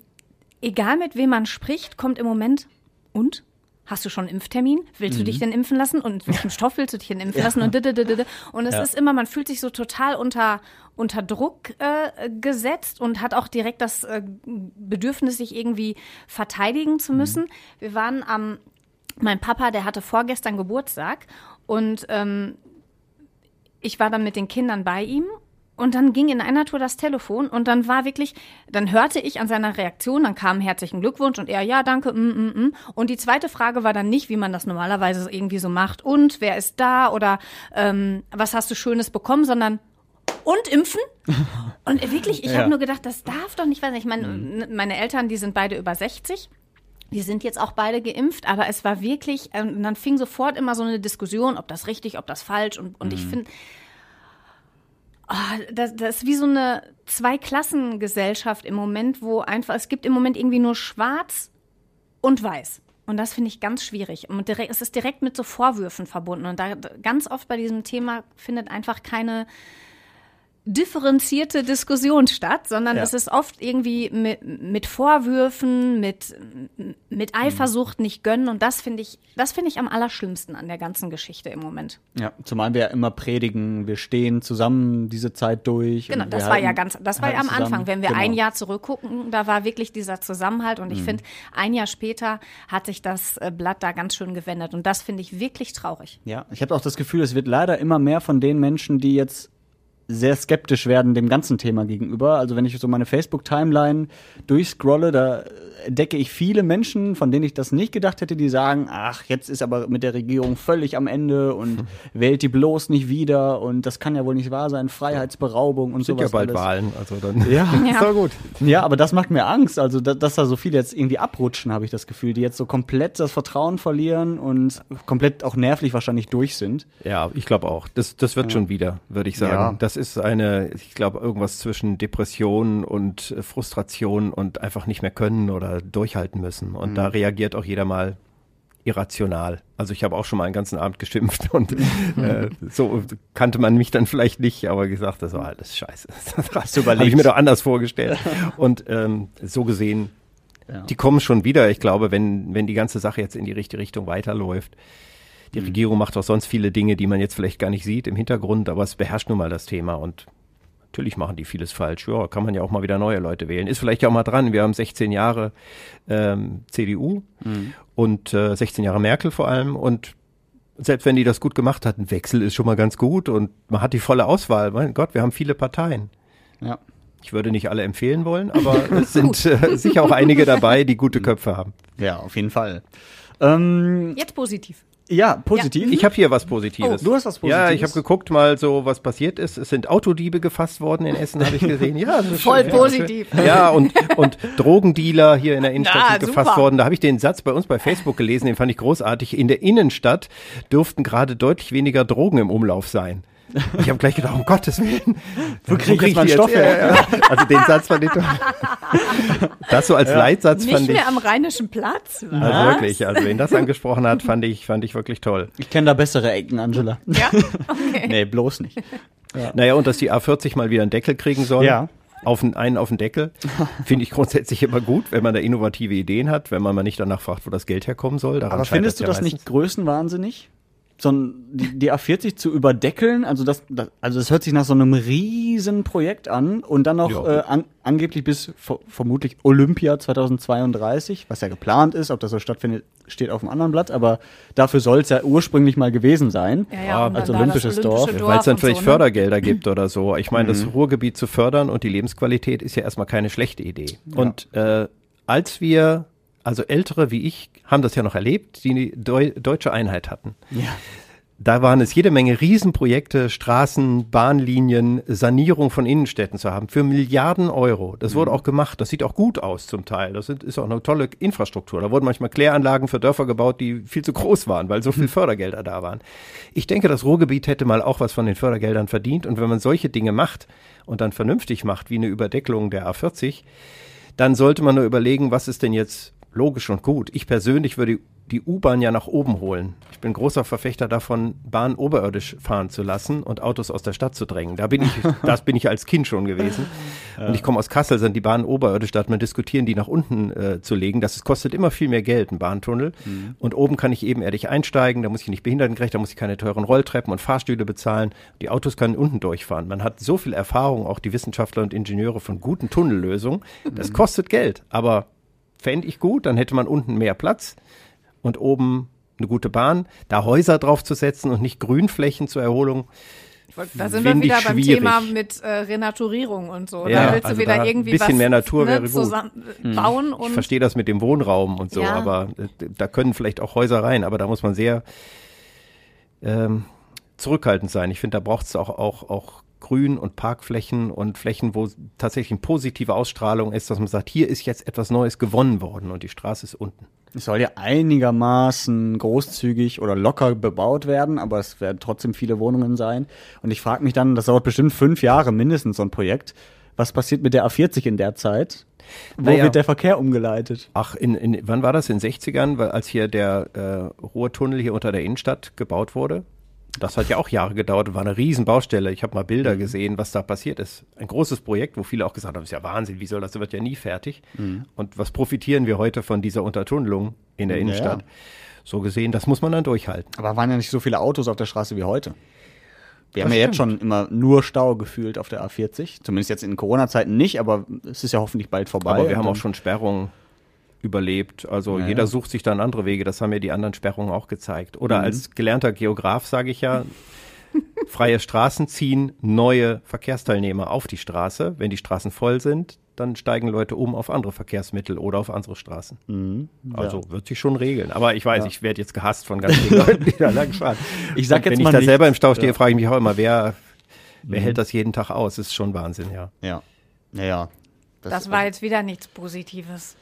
egal mit wem man spricht, kommt im Moment, und? Hast du schon einen Impftermin? Willst du Mhm. dich denn impfen lassen? Und mit welchem Stoff willst du dich denn impfen lassen? Und, und es ist immer, man fühlt sich so total unter, unter Druck äh, gesetzt und hat auch direkt das äh, Bedürfnis, sich irgendwie verteidigen zu müssen. Wir waren am, mein Papa, der hatte vorgestern Geburtstag und ähm, ich war dann mit den Kindern bei ihm und dann ging in einer Tour das Telefon und dann war wirklich, dann hörte ich an seiner Reaktion, dann kam herzlichen Glückwunsch und er, ja, danke, mm, mm, mm. Und die zweite Frage war dann nicht, wie man das normalerweise irgendwie so macht und wer ist da oder ähm, was hast du Schönes bekommen, sondern und impfen? Und wirklich, ich Ja. habe nur gedacht, das darf doch nicht sein. Ich meine, meine Eltern, die sind beide über 60. Die sind jetzt auch beide geimpft, aber es war wirklich, ähm, und dann fing sofort immer so eine Diskussion, ob das richtig, ob das falsch. Und, und ich finde, Ah, das, das ist wie so eine Zweiklassengesellschaft im Moment, wo einfach, es gibt im Moment irgendwie nur schwarz und weiß. Und das finde ich ganz schwierig. Und direkt, es ist direkt mit so Vorwürfen verbunden. Und da ganz oft bei diesem Thema findet einfach keine differenzierte Diskussion statt, sondern Ja. es ist oft irgendwie mit, mit Vorwürfen, mit, mit Eifersucht nicht gönnen. Und das finde ich, das finde ich am allerschlimmsten an der ganzen Geschichte im Moment. Ja, zumal wir ja immer predigen, wir stehen zusammen diese Zeit durch. Genau, das war ja ganz, das war ja am Anfang. zusammen. Wenn wir Genau. ein Jahr zurückgucken, da war wirklich dieser Zusammenhalt Mhm. und ich finde, ein Jahr später hat sich das äh, Blatt da ganz schön gewendet und das finde ich wirklich traurig. Ja, ich habe auch das Gefühl, es wird leider immer mehr von den Menschen, die jetzt sehr skeptisch werden dem ganzen Thema gegenüber. Also wenn ich so meine Facebook-Timeline durchscrolle, da entdecke ich viele Menschen, von denen ich das nicht gedacht hätte, die sagen, ach, jetzt ist aber mit der Regierung völlig am Ende und wählt die bloß nicht wieder und das kann ja wohl nicht wahr sein, Freiheitsberaubung und Sind sowas ja bald alles. Wahlen, also dann Ja, ist doch gut. ja, aber das macht mir Angst. Also, da, dass da so viele jetzt irgendwie abrutschen, habe ich das Gefühl, die jetzt so komplett das Vertrauen verlieren und komplett auch nervlich wahrscheinlich durch sind. Ja, ich glaube auch. Das, das wird schon wieder, würde ich sagen. Ja. Das ist eine, ich glaube, irgendwas zwischen Depression und äh, Frustration und einfach nicht mehr können oder durchhalten müssen. Und da reagiert auch jeder mal irrational. Also ich habe auch schon mal einen ganzen Abend geschimpft und äh, so kannte man mich dann vielleicht nicht, aber gesagt, das war alles scheiße. Das du überlegt? habe ich mir doch anders vorgestellt. Und ähm, so gesehen, Ja. die kommen schon wieder. Ich glaube, wenn, wenn die ganze Sache jetzt in die richtige Richtung weiterläuft. Die Regierung macht auch sonst viele Dinge, die man jetzt vielleicht gar nicht sieht im Hintergrund, aber es beherrscht nun mal das Thema und natürlich machen die vieles falsch. Ja, kann man ja auch mal wieder neue Leute wählen. Ist vielleicht ja auch mal dran. Wir haben 16 Jahre ähm, CDU und äh, 16 Jahre Merkel vor allem und selbst wenn die das gut gemacht hat, ein Wechsel ist schon mal ganz gut und man hat die volle Auswahl. Mein Gott, wir haben viele Parteien. Ja. Ich würde nicht alle empfehlen wollen, aber es sind äh, sicher auch einige dabei, die gute Köpfe haben. Ja, auf jeden Fall. Ähm, Jetzt positiv. Ja, positiv. Ich habe hier was Positives. Oh, du hast was Ja, Positives? ich habe geguckt mal so, was passiert ist. Es sind Autodiebe gefasst worden in Essen, habe ich gesehen. Ja, Voll schön. positiv. Ja, und, und Drogendealer hier in der Innenstadt Ja, sind gefasst super. worden. Da habe ich den Satz bei uns bei Facebook gelesen, den fand ich großartig. In der Innenstadt dürften gerade deutlich weniger Drogen im Umlauf sein. Ich habe gleich gedacht, um Gottes Willen. Wo krieg ich meinen Stoff ja, her? ja. Also den Satz fand ich toll. Das so als Leitsatz Nicht fand ich. mehr am Rheinischen Platz. Also Was? wirklich, also wen das angesprochen hat, fand ich, fand ich wirklich toll. Ich kenne da bessere Ecken, Angela. Ja, okay. nee, bloß nicht. Naja, und dass die A40 mal wieder einen Deckel kriegen soll. Ja. Auf den, einen auf den Deckel. Finde ich grundsätzlich immer gut, wenn man da innovative Ideen hat, wenn man mal nicht danach fragt, wo das Geld herkommen soll. Daran Aber findest du ja das meistens. nicht größenwahnsinnig? So ein, die, die A40 zu überdeckeln, also das, das, also das hört sich nach so einem riesen Projekt an und dann noch Ja. äh, an, angeblich bis ver vermutlich Olympia 2032, was ja geplant ist, ob das so stattfindet, steht auf dem anderen Blatt, aber dafür soll es ja ursprünglich mal gewesen sein. Ja, ja, als da olympisches das Dorf. olympische Weil es dann vielleicht so, ne? Fördergelder gibt oder so. Ich meine, Mhm. das Ruhrgebiet zu fördern und die Lebensqualität ist ja erstmal keine schlechte Idee. Und äh, als wir, also Ältere wie ich, haben das ja noch erlebt, die eine Deu deutsche Einheit hatten. Ja. Da waren es jede Menge Riesenprojekte, Straßen, Bahnlinien, Sanierung von Innenstädten zu haben für Milliarden Euro. Das wurde auch gemacht. Das sieht auch gut aus zum Teil. Das ist auch eine tolle Infrastruktur. Da wurden manchmal Kläranlagen für Dörfer gebaut, die viel zu groß waren, weil so viel Fördergelder da waren. Ich denke, das Ruhrgebiet hätte mal auch was von den Fördergeldern verdient. Und wenn man solche Dinge macht und dann vernünftig macht, wie eine Überdeckelung der A40, dann sollte man nur überlegen, was ist denn jetzt logisch und gut. Ich persönlich würde die U-Bahn ja nach oben holen. Ich bin großer Verfechter davon, Bahn oberirdisch fahren zu lassen und Autos aus der Stadt zu drängen. Da bin ich, das bin ich als Kind schon gewesen. Und ich komme aus Kassel, sind die Bahnen oberirdisch, da hat man diskutieren, die nach unten äh, zu legen. Das kostet immer viel mehr Geld, ein Bahntunnel. Und oben kann ich ebenerdig einsteigen, da muss ich nicht behindertengerecht, da muss ich keine teuren Rolltreppen und Fahrstühle bezahlen. Die Autos können unten durchfahren. Man hat so viel Erfahrung, auch die Wissenschaftler und Ingenieure von guten Tunnellösungen. Das kostet Geld, aber fände ich gut, dann hätte man unten mehr Platz und oben eine gute Bahn, da Häuser draufzusetzen und nicht Grünflächen zur Erholung. Da sind wir ich wieder beim schwierig. Thema mit äh, Renaturierung und so. Ja, da willst also du wieder irgendwie ein bisschen was mehr Natur ne, wäre gut. zusammen bauen Ich und verstehe das mit dem Wohnraum und so, Ja. aber äh, da können vielleicht auch Häuser rein, aber da muss man sehr ähm, zurückhaltend sein. Ich finde, da braucht es auch, auch, auch Grün und Parkflächen und Flächen, wo tatsächlich eine positive Ausstrahlung ist, dass man sagt, hier ist jetzt etwas Neues gewonnen worden und die Straße ist unten. Es soll ja einigermaßen großzügig oder locker bebaut werden, aber es werden trotzdem viele Wohnungen sein. Und ich frage mich dann, das dauert bestimmt fünf Jahre mindestens so ein Projekt. Was passiert mit der A40 in der Zeit? Wo Naja. wird der Verkehr umgeleitet? Ach, in, in, wann war das? In den 60ern, weil als hier der äh, Ruhrtunnel hier unter der Innenstadt gebaut wurde? Das hat ja auch Jahre gedauert und war eine Riesenbaustelle. Ich habe mal Bilder Mhm. gesehen, was da passiert ist. Ein großes Projekt, wo viele auch gesagt haben, ist ja Wahnsinn, wie soll das, das wird ja nie fertig. Mhm. Und was profitieren wir heute von dieser Untertunnelung in der Innenstadt? ja. So gesehen, das muss man dann durchhalten. Aber waren ja nicht so viele Autos auf der Straße wie heute. Wir Das haben ja jetzt stimmt. schon immer nur Stau gefühlt auf der A40. Zumindest jetzt in Corona-Zeiten nicht, aber es ist ja hoffentlich bald vorbei. Aber wir haben auch schon Sperrungen überlebt. Also Ja, jeder ja. sucht sich dann andere Wege. Das haben ja die anderen Sperrungen auch gezeigt. Oder Mhm. als gelernter Geograf sage ich ja, freie Straßen ziehen neue Verkehrsteilnehmer auf die Straße. Wenn die Straßen voll sind, dann steigen Leute um auf andere Verkehrsmittel oder auf andere Straßen. Mhm. Also wird sich schon regeln. Aber ich weiß, ich werde jetzt gehasst von ganz vielen Leuten, die da lang fahren. Ich sag Und jetzt wenn mal ich da nichts. selber im Stau stehe, Ja. frage ich mich auch immer, wer, wer Mhm. hält das jeden Tag aus? Das ist schon Wahnsinn, ja. Ja. Naja. das war jetzt wieder nichts Positives.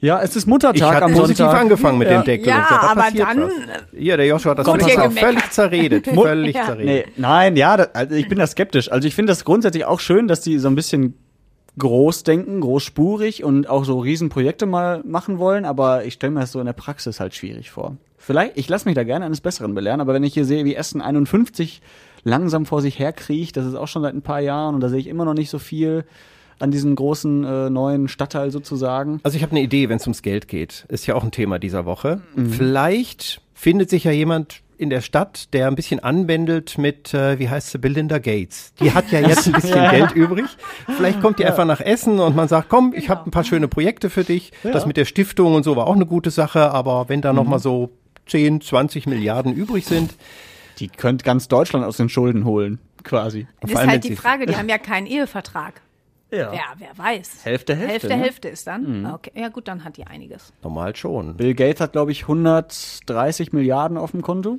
Ja, es ist Ich Muttertag hatte am positiv Sonntag. angefangen mit Ja. dem Deckel. Ja, und so. Da aber dann, was. Ja, der Joshua hat das hier auch völlig zerredet. Völlig Ja. zerredet. Nee, nein, ja, das, also ich bin da skeptisch. Also ich finde das grundsätzlich auch schön, dass die so ein bisschen groß denken, großspurig und auch so Riesenprojekte mal machen wollen, aber ich stelle mir das so in der Praxis halt schwierig vor. Vielleicht, ich lasse mich da gerne eines Besseren belehren, aber wenn ich hier sehe, wie Essen 51 langsam vor sich herkriecht, das ist auch schon seit ein paar Jahren und da sehe ich immer noch nicht so viel an diesem großen äh, neuen Stadtteil sozusagen. Also ich habe eine Idee, wenn es ums Geld geht. Ist ja auch ein Thema dieser Woche. Mhm. Vielleicht findet sich ja jemand in der Stadt, der ein bisschen anwendelt mit, äh, wie heißt sie, Belinda Gates. Die hat ja jetzt ein bisschen Ja. Geld übrig. Vielleicht kommt die einfach nach Essen und man sagt, komm, ich habe ein paar schöne Projekte für dich. Das mit der Stiftung und so war auch eine gute Sache, aber wenn da noch Mhm. mal so 10, 20 Milliarden übrig sind, Die könnte ganz Deutschland aus den Schulden holen, quasi. Das ist halt die Frage, die haben ja keinen Ehevertrag. Ja. Ja, wer weiß. Hälfte, Hälfte, Hälfte, ne? Hälfte ist dann. Mhm. Okay, ja gut, dann hat die einiges. Normal schon. Bill Gates hat, glaube ich, 130 Milliarden auf dem Konto.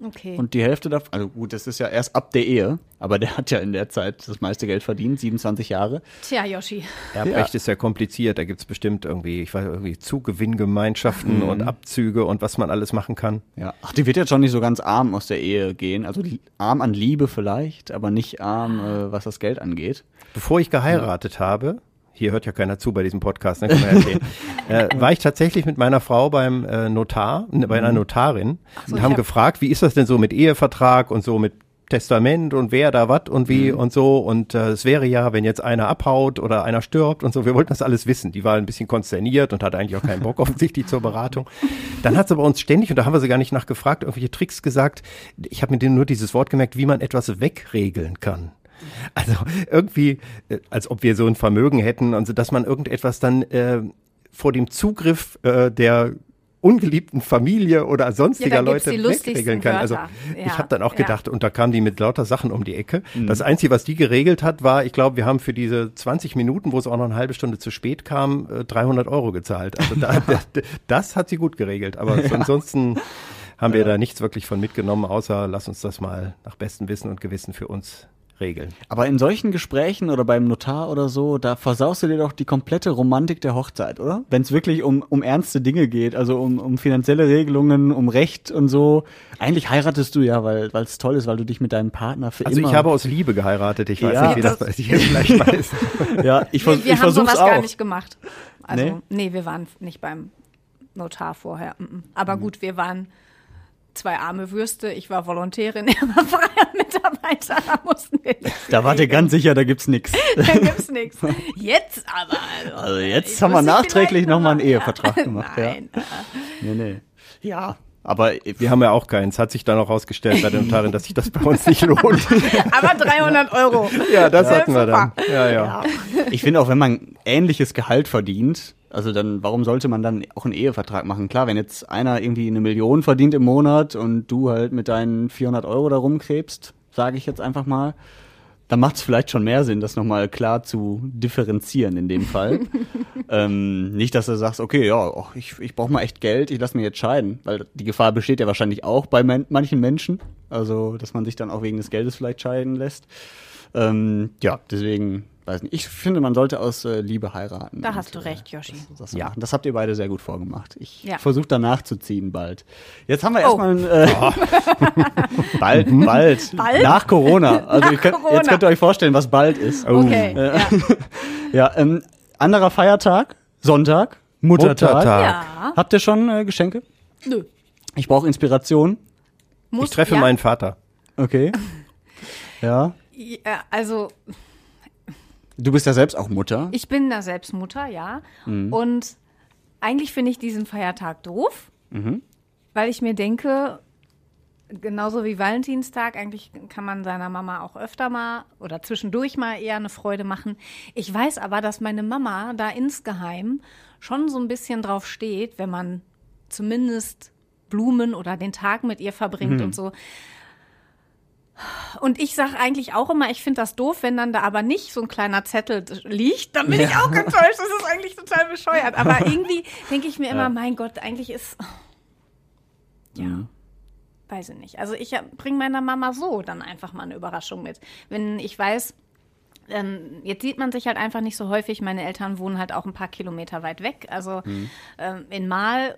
Okay. Und die Hälfte davon, also gut, das ist ja erst ab der Ehe, aber der hat ja in der Zeit das meiste Geld verdient, 27 Jahre. Tja, Yoshi. Erbrecht ist ja kompliziert. Da gibt's bestimmt irgendwie, ich weiß irgendwie Zugewinngemeinschaften und Abzüge und was man alles machen kann. Ja. Ach, die wird jetzt schon nicht so ganz arm aus der Ehe gehen. Also arm an Liebe vielleicht, aber nicht arm, äh, was das Geld angeht. Bevor ich geheiratet habe, hier hört ja keiner zu bei diesem Podcast, ne, kann man erzählen, äh, war ich tatsächlich mit meiner Frau beim äh, Notar, ne, bei einer Notarin so, und haben hab- gefragt, wie ist das denn so mit Ehevertrag und so mit Testament und wer da was und wie und so und äh, es wäre ja, wenn jetzt einer abhaut oder einer stirbt und so, wir wollten das alles wissen. Die war ein bisschen konsterniert und hatte eigentlich auch keinen Bock offensichtlich zur Beratung. Dann hat sie aber uns ständig, und da haben wir sie gar nicht nachgefragt, irgendwelche Tricks gesagt. Ich habe mir denen nur dieses Wort gemerkt, wie man etwas wegregeln kann. Also irgendwie, äh, als ob wir so ein Vermögen hätten und so, dass man irgendetwas dann äh, vor dem Zugriff äh, der ungeliebten Familie oder sonstiger Ja, Leute wegregeln kann. Also Wörter. ich Ja, habe dann auch ja. gedacht, und da kamen die mit lauter Sachen um die Ecke. Mhm. Das Einzige, was die geregelt hat, war, ich glaube, wir haben für diese 20 Minuten, wo es auch noch eine halbe Stunde zu spät kam, äh, 300 Euro gezahlt. Also da, das, das hat sie gut geregelt. Aber so ansonsten haben wir da nichts wirklich von mitgenommen, außer lass uns das mal nach bestem Wissen und Gewissen für uns regeln. Aber in solchen Gesprächen oder beim Notar oder so, da versaust du dir doch die komplette Romantik der Hochzeit, oder? Wenn es wirklich um, um ernste Dinge geht, also um, um finanzielle Regelungen, um Recht und so. Eigentlich heiratest du ja, weil es toll ist, weil du dich mit deinem Partner für Also immer... ich habe aus Liebe geheiratet. Ich weiß Ja, nicht, wie das, das- bei dir vielleicht ist. ja, ich, vers wir wir ich haben versuch's sowas auch. gar nicht gemacht. Also, Nee? nee? wir waren nicht beim Notar vorher. mm, mm. Aber gut, wir waren zwei arme Würste. Ich war Volontärin, er war freier Mitarbeiter. Da mussten wir. Da wart ihr ganz sicher, da gibt's nix. Da gibt's nichts. Jetzt aber. Also, Also jetzt haben wir nachträglich nochmal einen Ehevertrag ja. gemacht. Nein. Ja. Nee, nee. Ja, aber Wir haben ja auch keins. Hat sich dann auch rausgestellt bei der Notarin, dass sich das bei uns nicht lohnt. Aber 300 Euro. ja, das Ja, hatten wir dann. super. Ja, ja. ich finde auch, wenn man ähnliches Gehalt verdient, also dann, warum sollte man dann auch einen Ehevertrag machen? Klar, wenn jetzt einer irgendwie eine Million verdient im Monat und du halt mit deinen 400 Euro da rumkrebst, sage ich jetzt einfach mal, dann macht es vielleicht schon mehr Sinn, das nochmal klar zu differenzieren in dem Fall. ähm, nicht, dass du sagst, okay, ja, och, ich, ich brauche mal echt Geld, ich lasse mich jetzt scheiden, weil die Gefahr besteht ja wahrscheinlich auch bei man manchen Menschen, also dass man sich dann auch wegen des Geldes vielleicht scheiden lässt. Ähm, ja, deswegen, weiß nicht, ich finde, man sollte aus äh, Liebe heiraten. Da Und, hast du äh, recht, Yoshi. das, ja. das habt ihr beide sehr gut vorgemacht. Ich Ja. versuche danach zu ziehen bald. Jetzt haben wir Oh. erstmal ein, äh, bald, bald, Bald? nach Corona. Also Nach könnt, Corona. jetzt könnt ihr euch vorstellen, was bald ist. Okay. Äh, Ja. Ja, ähm, anderer Feiertag, Sonntag, Muttertag. Muttertag. ja. Habt ihr schon äh, Geschenke? Nö. Ich brauche Inspiration. Muss, Ich treffe ja, meinen Vater. Okay. Ja. Ja, also Du bist ja selbst auch Mutter. Ich bin da selbst Mutter, ja. Mhm. Und eigentlich finde ich diesen Feiertag doof, Mhm. weil ich mir denke, genauso wie Valentinstag, eigentlich kann man seiner Mama auch öfter mal oder zwischendurch mal eher eine Freude machen. Ich weiß aber, dass meine Mama da insgeheim schon so ein bisschen drauf steht, wenn man zumindest Blumen oder den Tag mit ihr verbringt und so. Und ich sage eigentlich auch immer, ich finde das doof, wenn dann da aber nicht so ein kleiner Zettel liegt, dann bin ich auch enttäuscht. Das ist eigentlich total bescheuert. Aber irgendwie denke ich mir immer, mein Gott, eigentlich ist. Ja. Weiß ich nicht. Also ich bringe meiner Mama so dann einfach mal eine Überraschung mit. Wenn ich weiß, ähm, jetzt sieht man sich halt einfach nicht so häufig. Meine Eltern wohnen halt auch ein paar Kilometer weit weg. Also ähm, in Mal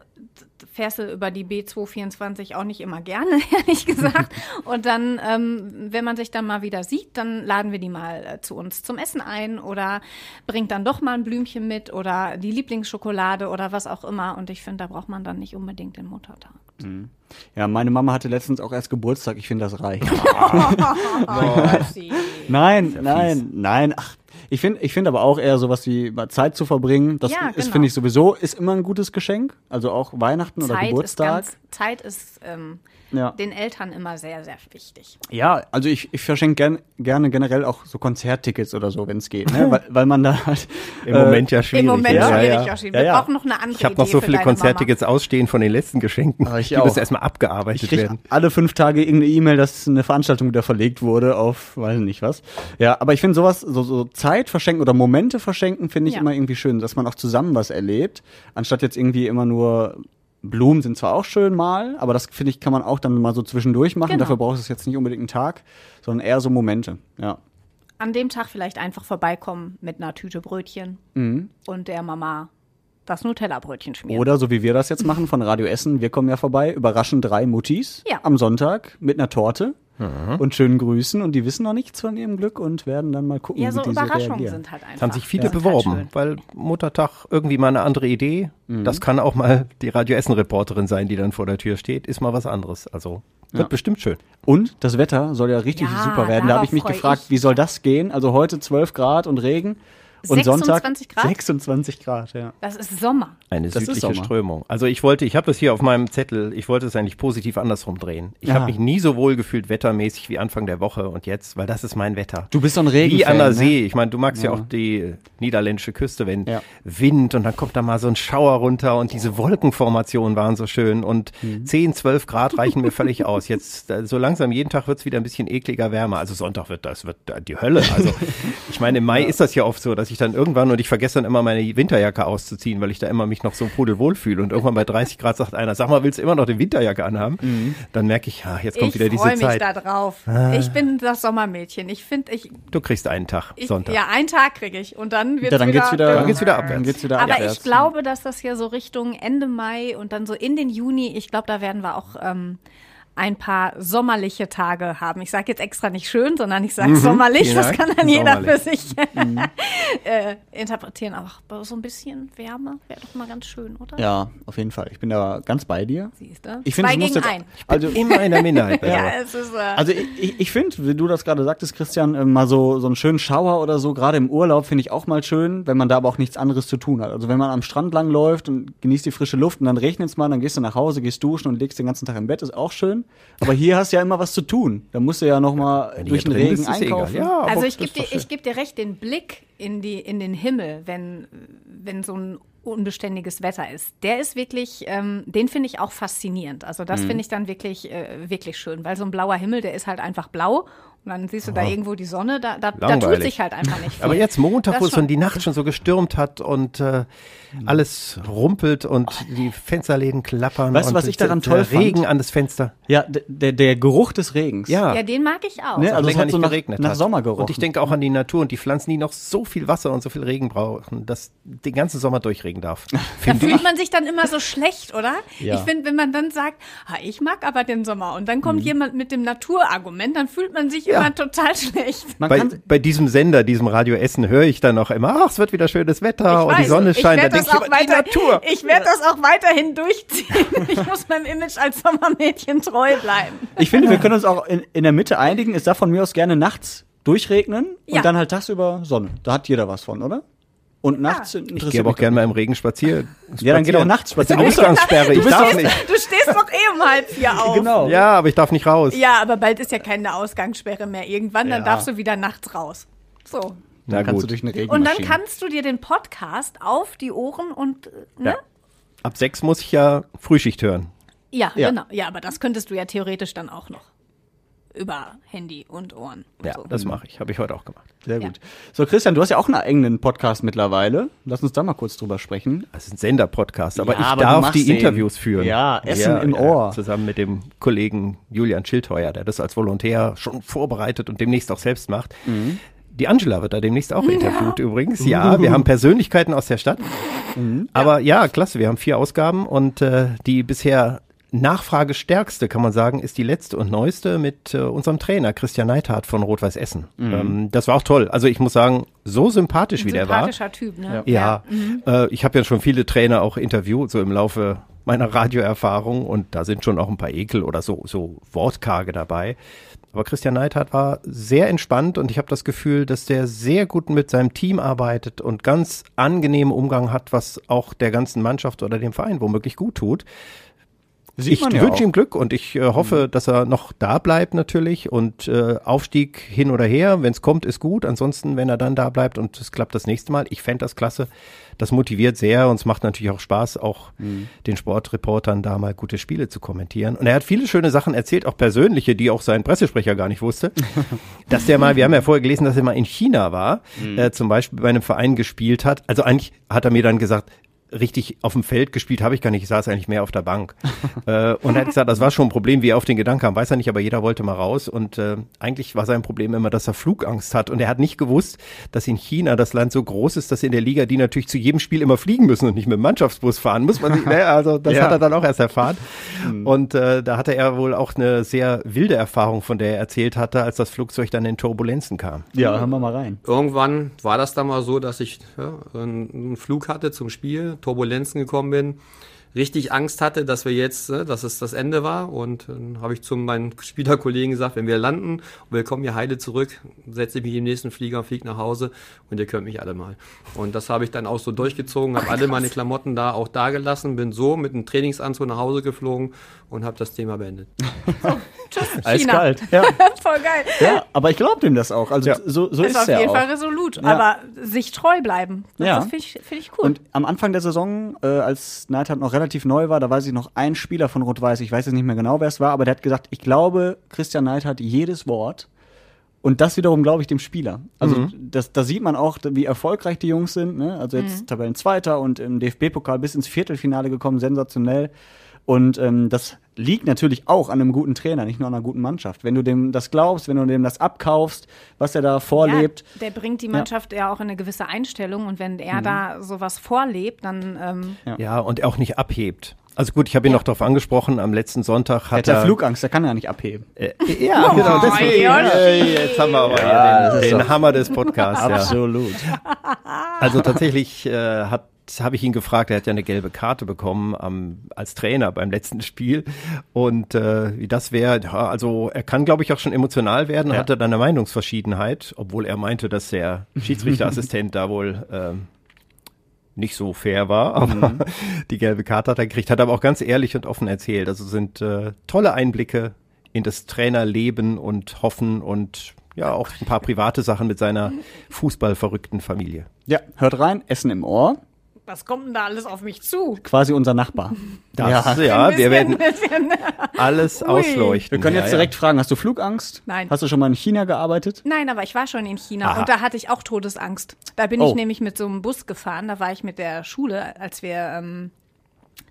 fährst du über die B224 auch nicht immer gerne, ehrlich gesagt. Und dann, ähm, wenn man sich dann mal wieder sieht, dann laden wir die mal äh, zu uns zum Essen ein oder bringt dann doch mal ein Blümchen mit oder die Lieblingsschokolade oder was auch immer. Und ich finde, da braucht man dann nicht unbedingt den Muttertag. Ja, meine Mama hatte letztens auch erst Geburtstag. Ich finde das reicht. Oh, Nein, nein, nein. Ach, ich finde, ich finde aber auch eher sowas wie Zeit zu verbringen. Das Ja, ist, genau. finde ich sowieso, ist immer ein gutes Geschenk. Also auch Weihnachten oder Zeit ist Geburtstag. ganz, Zeit ist ähm, Ja. den Eltern immer sehr, sehr wichtig. Ja, also ich, ich verschenke gern, gerne generell auch so Konzerttickets oder so, wenn es geht, ne? weil, weil man da halt Im Moment ja schwierig. Im Moment ja. schwierig, ja. Ja, Wir ja. brauchen noch eine andere Ich habe noch so viele Konzerttickets ausstehen von den letzten Geschenken. Aber ich die auch. müssen erstmal Ich abgearbeitet krieg werden. alle fünf Tage irgendeine E-Mail, dass eine Veranstaltung wieder verlegt wurde auf, weiß nicht was. Ja, aber ich finde sowas, so, so Zeit verschenken oder Momente verschenken, finde ich Ja. immer irgendwie schön, dass man auch zusammen was erlebt, anstatt jetzt irgendwie immer nur Blumen sind zwar auch schön mal, aber das finde ich kann man auch dann mal so zwischendurch machen. Genau. Dafür braucht es jetzt nicht unbedingt einen Tag, sondern eher so Momente. Ja. An dem Tag vielleicht einfach vorbeikommen mit einer Tüte Brötchen und der Mama das Nutella-Brötchen schmieren. Oder so wie wir das jetzt machen von Radio Essen, wir kommen ja vorbei, überraschen drei Muttis Ja. am Sonntag mit einer Torte und schönen Grüßen und die wissen noch nichts von ihrem Glück und werden dann mal gucken, ja, so wie die Überraschungen reagieren. sind halt einfach. haben sich viele halt beworben, schön. weil Muttertag irgendwie mal eine andere Idee. Mhm. Das kann auch mal die Radio Essen Reporterin sein, die dann vor der Tür steht, ist mal was anderes. Also wird Ja. bestimmt schön. Und das Wetter soll ja richtig Ja, super werden. Da habe ich mich gefragt, ich. wie soll das gehen? Also heute 12 Grad und Regen und Sonntag 26 Grad? 26 Grad, ja. Das ist Sommer. Eine Das südliche. Strömung. Also ich wollte, ich habe das hier auf meinem Zettel, ich wollte es eigentlich positiv andersrum drehen. Ich Ja. habe mich nie so wohl gefühlt wettermäßig wie Anfang der Woche und jetzt, weil das ist mein Wetter. Du bist so ein Regenfan, Wie an der ne? See. Ich meine, du magst ja. Ja. auch die niederländische Küste, wenn Ja. Wind und dann kommt da mal so ein Schauer runter und diese Wolkenformationen waren so schön und Mhm. 10, 12 Grad reichen mir völlig aus. Jetzt äh, so langsam jeden Tag wird's wieder ein bisschen ekliger wärmer. Also Sonntag wird das wird die Hölle. Also ich meine, im Mai ist das ja oft so, dass ich dann irgendwann und ich vergesse dann immer meine Winterjacke auszuziehen, weil ich da immer mich noch so pudelwohl fühle und irgendwann bei 30 Grad sagt einer, sag mal, willst du immer noch die Winterjacke anhaben? Dann merke ich, ja, jetzt kommt ich wieder diese freue mich Zeit. da drauf. Ich bin das Sommermädchen. Ich finde, ich, Du kriegst einen Tag, ich Sonntag. ja, einen Tag kriege ich und dann wird's Ja, dann wieder, geht's wieder, Dann geht's wieder abwärts. Dann geht's wieder Aber abwärts. ich glaube, dass das hier so Richtung Ende Mai und dann so in den Juni, ich glaube, da werden wir auch ähm, ein paar sommerliche Tage haben. Ich sage jetzt extra nicht schön, sondern ich sage sommerlich. Vielen Das kann dann jeder Sommerlich. für sich äh, interpretieren. Aber so ein bisschen Wärme wäre doch mal ganz schön, oder? Ja, auf jeden Fall. Ich bin da ganz bei dir. Siehst du? Ich finde, Zwei gegen jetzt, ein. also Immer in der Minderheit. Ja, aber. es ist. Äh, Also ich, ich, finde, wie du das gerade sagtest, Christian, äh, mal so, so einen schönen Schauer oder so, gerade im Urlaub finde ich auch mal schön, wenn man da aber auch nichts anderes zu tun hat. Also wenn man am Strand lang läuft und genießt die frische Luft und dann regnet es mal, dann gehst du nach Hause, gehst duschen und legst den ganzen Tag im Bett, ist auch schön. Aber hier hast du ja immer was zu tun. Da musst du ja noch mal du durch den Regen bist, ist egal. einkaufen. Ja, Also ich gebe dir, ich geb dir recht, den Blick in, die, in den Himmel, wenn, wenn so ein unbeständiges Wetter ist, der ist wirklich, ähm, den finde ich auch faszinierend. Also das Mhm. finde ich dann wirklich, äh, wirklich schön, weil so ein blauer Himmel, der ist halt einfach blau und dann siehst du da irgendwo die Sonne, da, da, da tut sich halt einfach nicht viel. Aber jetzt Montag, wo es schon. die Nacht schon so gestürmt hat und äh, alles rumpelt und die Fensterläden klappern. Weißt du, und was ich der- daran der toll fand? Regen an das Fenster. Ja, der, der Geruch des Regens. Ja. Ja, den mag ich auch. Ne, also es hat so nicht nach, geregnet nach hat. Sommer gerochen. Und ich denke auch an die Natur und die Pflanzen, die noch so viel Wasser und so viel Regen brauchen, dass den ganzen Sommer durchregen darf. Da fühlt man sich dann immer so schlecht, oder? Ja. Ich finde, wenn man dann sagt, ha, ich mag aber den Sommer und dann Mhm. kommt jemand mit dem Naturargument, dann fühlt man sich Ja. Immer total schlecht. man Bei, kann, bei diesem Sender, diesem Radio Essen, höre ich dann auch immer, ach, es wird wieder schönes Wetter und die Sonne ich scheint. Da denke das ich immer, die weiter, Natur. Ich werde das auch weiterhin durchziehen. Ich muss meinem Image als Sommermädchen treu bleiben. ich finde, wir können uns auch in, in der Mitte einigen. Es darf von mir aus gerne nachts durchregnen Ja. und dann halt tagsüber Sonne. Da hat jeder was von, oder? Und nachts interessiert Ich gehe aber auch gerne mal im Regen spazieren. Ja, dann geht auch nachts spazieren. Ist Ausgangssperre, ich Du darf stehst, nicht. du stehst doch eh um halb vier auf. Genau. Ja, aber ich darf nicht raus. Ja, aber bald ist ja keine Ausgangssperre mehr. Irgendwann, dann Ja. darfst du wieder nachts raus. So. Na Dann kannst gut. du durch eine Und Regenmaschine. dann kannst du dir den Podcast auf die Ohren und, äh, ne? Ja. Ab sechs muss ich ja Frühschicht hören. Ja, Ja. genau. Ja, aber das könntest du ja theoretisch dann auch noch. Über Handy und Ohren. Ja, so. das mache ich. Habe ich heute auch gemacht. Sehr gut. So, Christian, du hast ja auch einen eigenen Podcast mittlerweile. Lass uns da mal kurz drüber sprechen. Das ist ein Sender-Podcast, aber Ja, ich aber du darf die den. Interviews führen. Ja, Essen im Ohr. Zusammen mit dem Kollegen Julian Schildheuer, der das als Volontär schon vorbereitet und demnächst auch selbst macht. Mhm. Die Angela wird da demnächst auch interviewt übrigens. Ja, wir haben Persönlichkeiten aus der Stadt. Mhm. Aber ja, klasse, wir haben vier Ausgaben und äh, die bisher nachfragestärkste, kann man sagen, ist die letzte und neueste mit äh, unserem Trainer Christian Neithardt von Rot-Weiß Essen. Mhm. Ähm, das war auch toll. Also ich muss sagen, so sympathisch wie der war. Sympathischer Typ, ne? Ja, äh, ich habe ja schon viele Trainer auch interviewt, so im Laufe meiner Radioerfahrung und da sind schon auch ein paar Ekel oder so, so Wortkarge dabei. Aber Christian Neidhardt war sehr entspannt und ich habe das Gefühl, dass der sehr gut mit seinem Team arbeitet und ganz angenehmen Umgang hat, was auch der ganzen Mannschaft oder dem Verein womöglich gut tut. Ich ja wünsche ihm Glück und ich äh, hoffe, dass er noch da bleibt natürlich und äh, Aufstieg hin oder her, wenn es kommt, ist gut. Ansonsten, wenn er dann da bleibt und es klappt das nächste Mal, ich fände das klasse. Das motiviert sehr und es macht natürlich auch Spaß, auch Mhm. den Sportreportern da mal gute Spiele zu kommentieren. Und er hat viele schöne Sachen erzählt, auch persönliche, die auch sein Pressesprecher gar nicht wusste. dass der mal, wir haben ja vorher gelesen, dass er mal in China war, Mhm. äh, zum Beispiel bei einem Verein gespielt hat. Also eigentlich hat er mir dann gesagt, richtig auf dem Feld gespielt habe ich gar nicht, ich saß eigentlich mehr auf der Bank. äh, und er hat gesagt, das war schon ein Problem, wie er auf den Gedanken kam, weiß er nicht, aber jeder wollte mal raus. Und äh, eigentlich war sein Problem immer, dass er Flugangst hat. Und er hat nicht gewusst, dass in China das Land so groß ist, dass in der Liga die natürlich zu jedem Spiel immer fliegen müssen und nicht mit dem Mannschaftsbus fahren. Muss man sich, ne? also das Ja. hat er dann auch erst erfahren. Und äh, da hatte er wohl auch eine sehr wilde Erfahrung, von der er erzählt hatte, als das Flugzeug dann in Turbulenzen kam. Ja, hören wir mal rein. Irgendwann war das dann mal so, dass ich ja, einen Flug hatte zum Spiel, Turbulenzen gekommen bin, richtig Angst hatte, dass wir jetzt, ne, dass es das Ende war. Und dann habe ich zu meinen Spielerkollegen gesagt, wenn wir landen und wir kommen hier heile zurück, setze ich mich im nächsten Flieger, fliege nach Hause und ihr könnt mich alle mal. Und das habe ich dann auch so durchgezogen, habe alle meine Klamotten da auch da gelassen, bin so mit einem Trainingsanzug nach Hause geflogen und habe das Thema beendet. Tschüss, Eiskalt. Ja. Voll geil. ja, aber ich glaube dem das auch. Also Ja. so, so ist ist auf jeden auch. Fall resolut, Ja. aber sich treu bleiben. Das, Ja. das finde ich, find ich cool. Und am Anfang der Saison, äh, als Neidhardt noch relativ neu war, da weiß ich noch ein Spieler von Rot-Weiß, ich weiß jetzt nicht mehr genau, wer es war, aber der hat gesagt, ich glaube, Christian Neidhardt jedes Wort. Und das wiederum glaube ich dem Spieler. Also das, da sieht man auch, wie erfolgreich die Jungs sind. Ne? Also jetzt Tabellenzweiter und im DFB-Pokal bis ins Viertelfinale gekommen, sensationell. Und ähm, das liegt natürlich auch an einem guten Trainer, nicht nur an einer guten Mannschaft. Wenn du dem das glaubst, wenn du dem das abkaufst, was er da vorlebt, Ja, der bringt die Mannschaft ja, auch in eine gewisse Einstellung und wenn er da sowas vorlebt, dann ähm, Ja, und auch nicht abhebt. Also gut, ich habe ihn noch darauf angesprochen, am letzten Sonntag hat hat er er Flugangst, der kann ja nicht abheben. Äh, ja, genau, deswegen. Ey, jetzt haben wir aber Ja, den, den Hammer des Podcasts. Ja. Absolut. Also tatsächlich äh, hat habe ich ihn gefragt, er hat ja eine gelbe Karte bekommen am, als Trainer beim letzten Spiel und äh, wie das wäre, ja, also er kann glaube ich auch schon emotional werden, Ja. hatte dann eine Meinungsverschiedenheit, obwohl er meinte, dass der Schiedsrichterassistent da wohl ähm, nicht so fair war, aber die gelbe Karte hat er gekriegt, hat aber auch ganz ehrlich und offen erzählt. Also sind äh, tolle Einblicke in das Trainerleben und Hoffen und ja auch ein paar private Sachen mit seiner fußballverrückten Familie. Ja, hört rein, Essen im Ohr, was kommt denn da alles auf mich zu? quasi unser Nachbar. Das, ja, Ein wir werden bisschen. alles Ui. ausleuchten. Wir können ja, jetzt direkt fragen, hast du Flugangst? Nein. Hast du schon mal in China gearbeitet? Nein, aber ich war schon in China Aha. und da hatte ich auch Todesangst. Da bin Oh. ich nämlich mit so einem Bus gefahren, da war ich mit der Schule, als wir, ähm,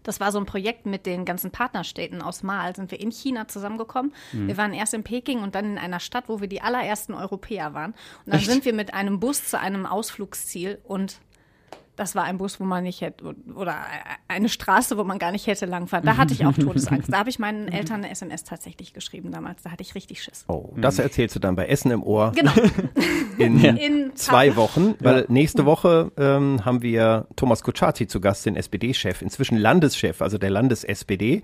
das war so ein Projekt mit den ganzen Partnerstädten aus Mal, sind wir in China zusammengekommen. Mhm. Wir waren erst in Peking und dann in einer Stadt, wo wir die allerersten Europäer waren. Und dann sind wir mit einem Bus zu einem Ausflugsziel und das war ein Bus, wo man nicht hätte, oder eine Straße, wo man gar nicht hätte langfahren. Da hatte ich auch Todesangst. Da habe ich meinen Eltern eine SMS tatsächlich geschrieben damals. Da hatte ich richtig Schiss. Oh, das erzählst du dann bei Essen im Ohr Genau. in In zwei Wochen, weil nächste Woche ähm, haben wir Thomas Kutschaty zu Gast, den SPD-Chef, inzwischen Landeschef, also der Landes-SPD.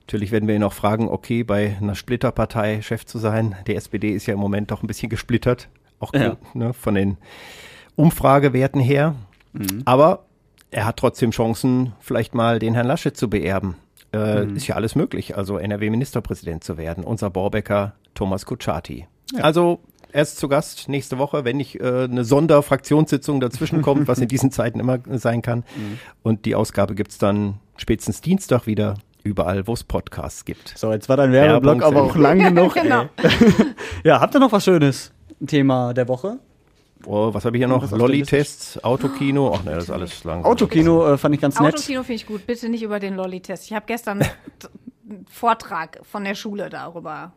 Natürlich werden wir ihn auch fragen, okay, bei einer Splitterpartei Chef zu sein. Die SPD ist ja im Moment doch ein bisschen gesplittert, auch Ja. ne, von den Umfragewerten her. Aber er hat trotzdem Chancen, vielleicht mal den Herrn Laschet zu beerben. Äh, Ist ja alles möglich, also NRW-Ministerpräsident zu werden. Unser Borbecker Thomas Kutschaty. Also er ist zu Gast nächste Woche, wenn nicht äh, eine Sonderfraktionssitzung dazwischen kommt, was in diesen Zeiten immer sein kann. Und die Ausgabe gibt's dann spätestens Dienstag wieder überall, wo es Podcasts gibt. So, jetzt war dein Werbeblock aber auch lang genug. Genau. ja, habt ihr noch was Schönes? Thema der Woche? Oh, was habe ich hier noch? Der Liste? Lolli-Tests, Autokino. Ach ne, das ist alles lang. Autokino äh, fand ich ganz nett. Autokino finde ich gut. Bitte nicht über den Lolli-Test. Ich habe gestern einen Vortrag von der Schule darüber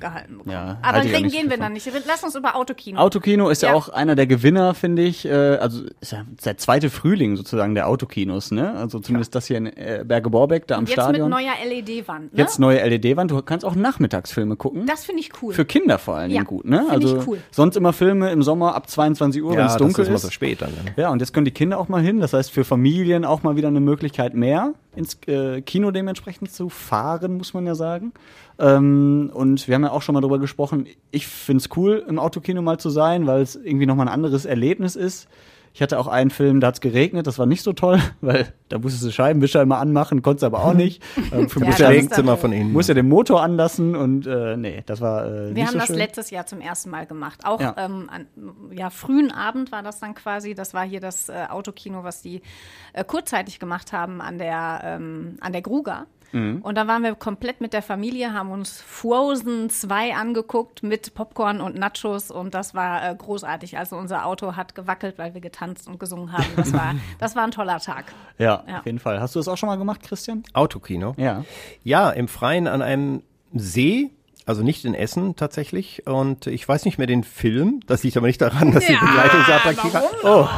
gehalten bekommen. ja, Aber reden nicht gehen wir dann nicht. Lass uns über Autokino. Autokino ist ja. Ja. auch einer der Gewinner, finde ich. Äh, also ist ja der zweite Frühling sozusagen der Autokinos, ne? Also zumindest das hier in äh, Berge-Borbeck, da am Jetzt Stadion. mit neuer LED-Wand. Ne? Jetzt neue LED-Wand. Du kannst auch Nachmittagsfilme gucken. das finde ich cool. Für Kinder vor allen Dingen Ja, gut, ne? find ich Also cool. sonst immer Filme im Sommer ab 22 Uhr, wenn ja, es das dunkel ist immer ist. so spät dann. Ne? Ja, und jetzt können die Kinder auch mal hin. Das heißt, für Familien auch mal wieder eine Möglichkeit mehr ins äh, Kino dementsprechend zu fahren, muss man ja sagen. Ähm, und wir haben ja auch schon mal drüber gesprochen. Ich find's cool, im Autokino mal zu sein, weil es irgendwie nochmal ein anderes Erlebnis ist. Ich hatte auch einen Film, da hat es geregnet, das war nicht so toll, weil da musstest du Scheibenwischer immer anmachen, konntest aber auch nicht. Ähm, für Ja, Regenzimmer von Ihnen. musst ja den Motor anlassen und äh, nee, das war äh, Wir nicht haben so das schön. letztes Jahr zum ersten Mal gemacht. Auch Ja. ähm, an, ja, frühen Abend war das dann quasi. Das war hier das äh, Autokino, was die äh, kurzzeitig gemacht haben an der, ähm, an der Gruger. Mhm. Und dann waren wir komplett mit der Familie, haben uns Frozen 2 angeguckt mit Popcorn und Nachos und das war äh, großartig. Also unser Auto hat gewackelt, weil wir getanzt und gesungen haben. Das war, das war ein toller Tag. Ja, Ja. auf jeden Fall. Hast du das auch schon mal gemacht, Christian? Autokino. Ja. Ja, im Freien an einem See. Also nicht in Essen tatsächlich. Und ich weiß nicht mehr den Film. Das liegt aber nicht daran, dass die Begleitung so attraktiv war. Oh.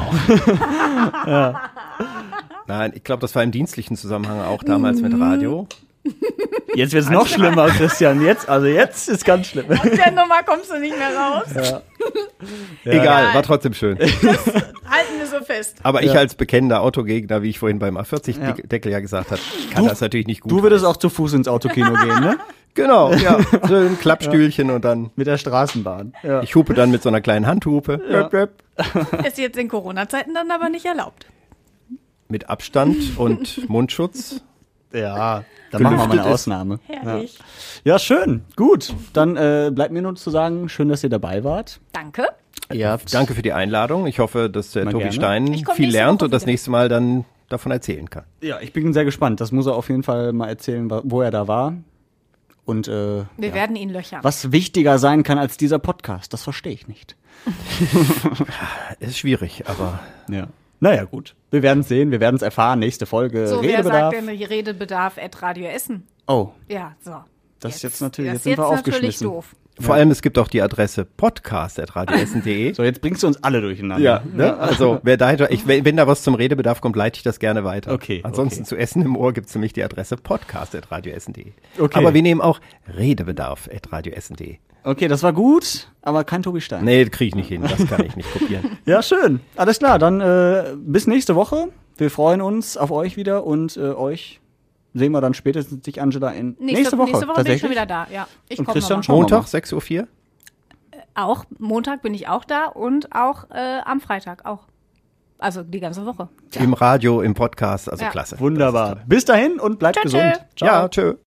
Nein, ich glaube, das war im dienstlichen Zusammenhang auch damals mit Radio. Jetzt wird es noch schlimmer, Christian. Jetzt, also jetzt ist ganz schlimm. Aus der Nummer kommst du nicht mehr raus. Egal, war trotzdem schön. Halten wir so fest. Aber ich Ja. als bekennender Autogegner, wie ich vorhin beim A40-Deckel ja gesagt habe, kann Du- das natürlich nicht gut. Du würdest auch zu Fuß ins Autokino gehen, ne? Genau, ja. So ein Klappstühlchen und dann. Mit der Straßenbahn. Ja. Ich hupe dann mit so einer kleinen Handhupe. Ist jetzt in Corona-Zeiten dann aber nicht erlaubt. Mit Abstand und Mundschutz. Ja, dann machen wir mal eine. Ausnahme. Herrlich. Ja, schön. Gut. Dann äh, bleibt mir nur zu sagen, schön, dass ihr dabei wart. Danke. Habt Danke für die Einladung. Ich hoffe, dass der Mal Tobi gerne. Stein viel lernt und das nächste Mal dann davon erzählen kann. Ja, ich bin sehr gespannt. Das muss er auf jeden Fall mal erzählen, wo er da war. Und äh, Wir werden ihn löchern. was wichtiger sein kann als dieser Podcast, das verstehe ich nicht. Ist schwierig, aber Ja. Naja, gut. Wir werden es sehen, wir werden es erfahren. Nächste Folge So, wer Redebedarf. sagt denn Redebedarf at Radio Essen? oh, Ja, so. das ist jetzt natürlich, Das jetzt ist sind jetzt wir natürlich aufgeschmissen. doof. vor allem es gibt auch die Adresse podcast.radioessen.de. So, jetzt bringst du uns alle durcheinander. Ja, ne? also wer da, ich, wenn, wenn da was zum Redebedarf kommt, leite ich das gerne weiter. Okay, Ansonsten okay. zu Essen im Ohr gibt's nämlich die Adresse podcast.radioessen.de. Okay. Aber wir nehmen auch Redebedarf.radioessen.de. Okay, das war gut, aber kein Tobi Stein. Nee, kriege ich nicht hin, das kann ich nicht kopieren. Ja, schön. Alles klar, dann äh, bis nächste Woche. Wir freuen uns auf euch wieder und äh, euch sehen wir dann spätestens dich, Angela, in Nächste, nächste, Woche. nächste Woche bin ich schon wieder da. Ja, ich Und komme Christian Montag, 6.04 Uhr? Auch Montag bin ich auch da und auch äh, am Freitag auch. Also die ganze Woche. Im Radio, im Podcast, also Ja. klasse. Wunderbar. Bis dahin und bleibt Tschö, gesund. tschö. Ja, tschö.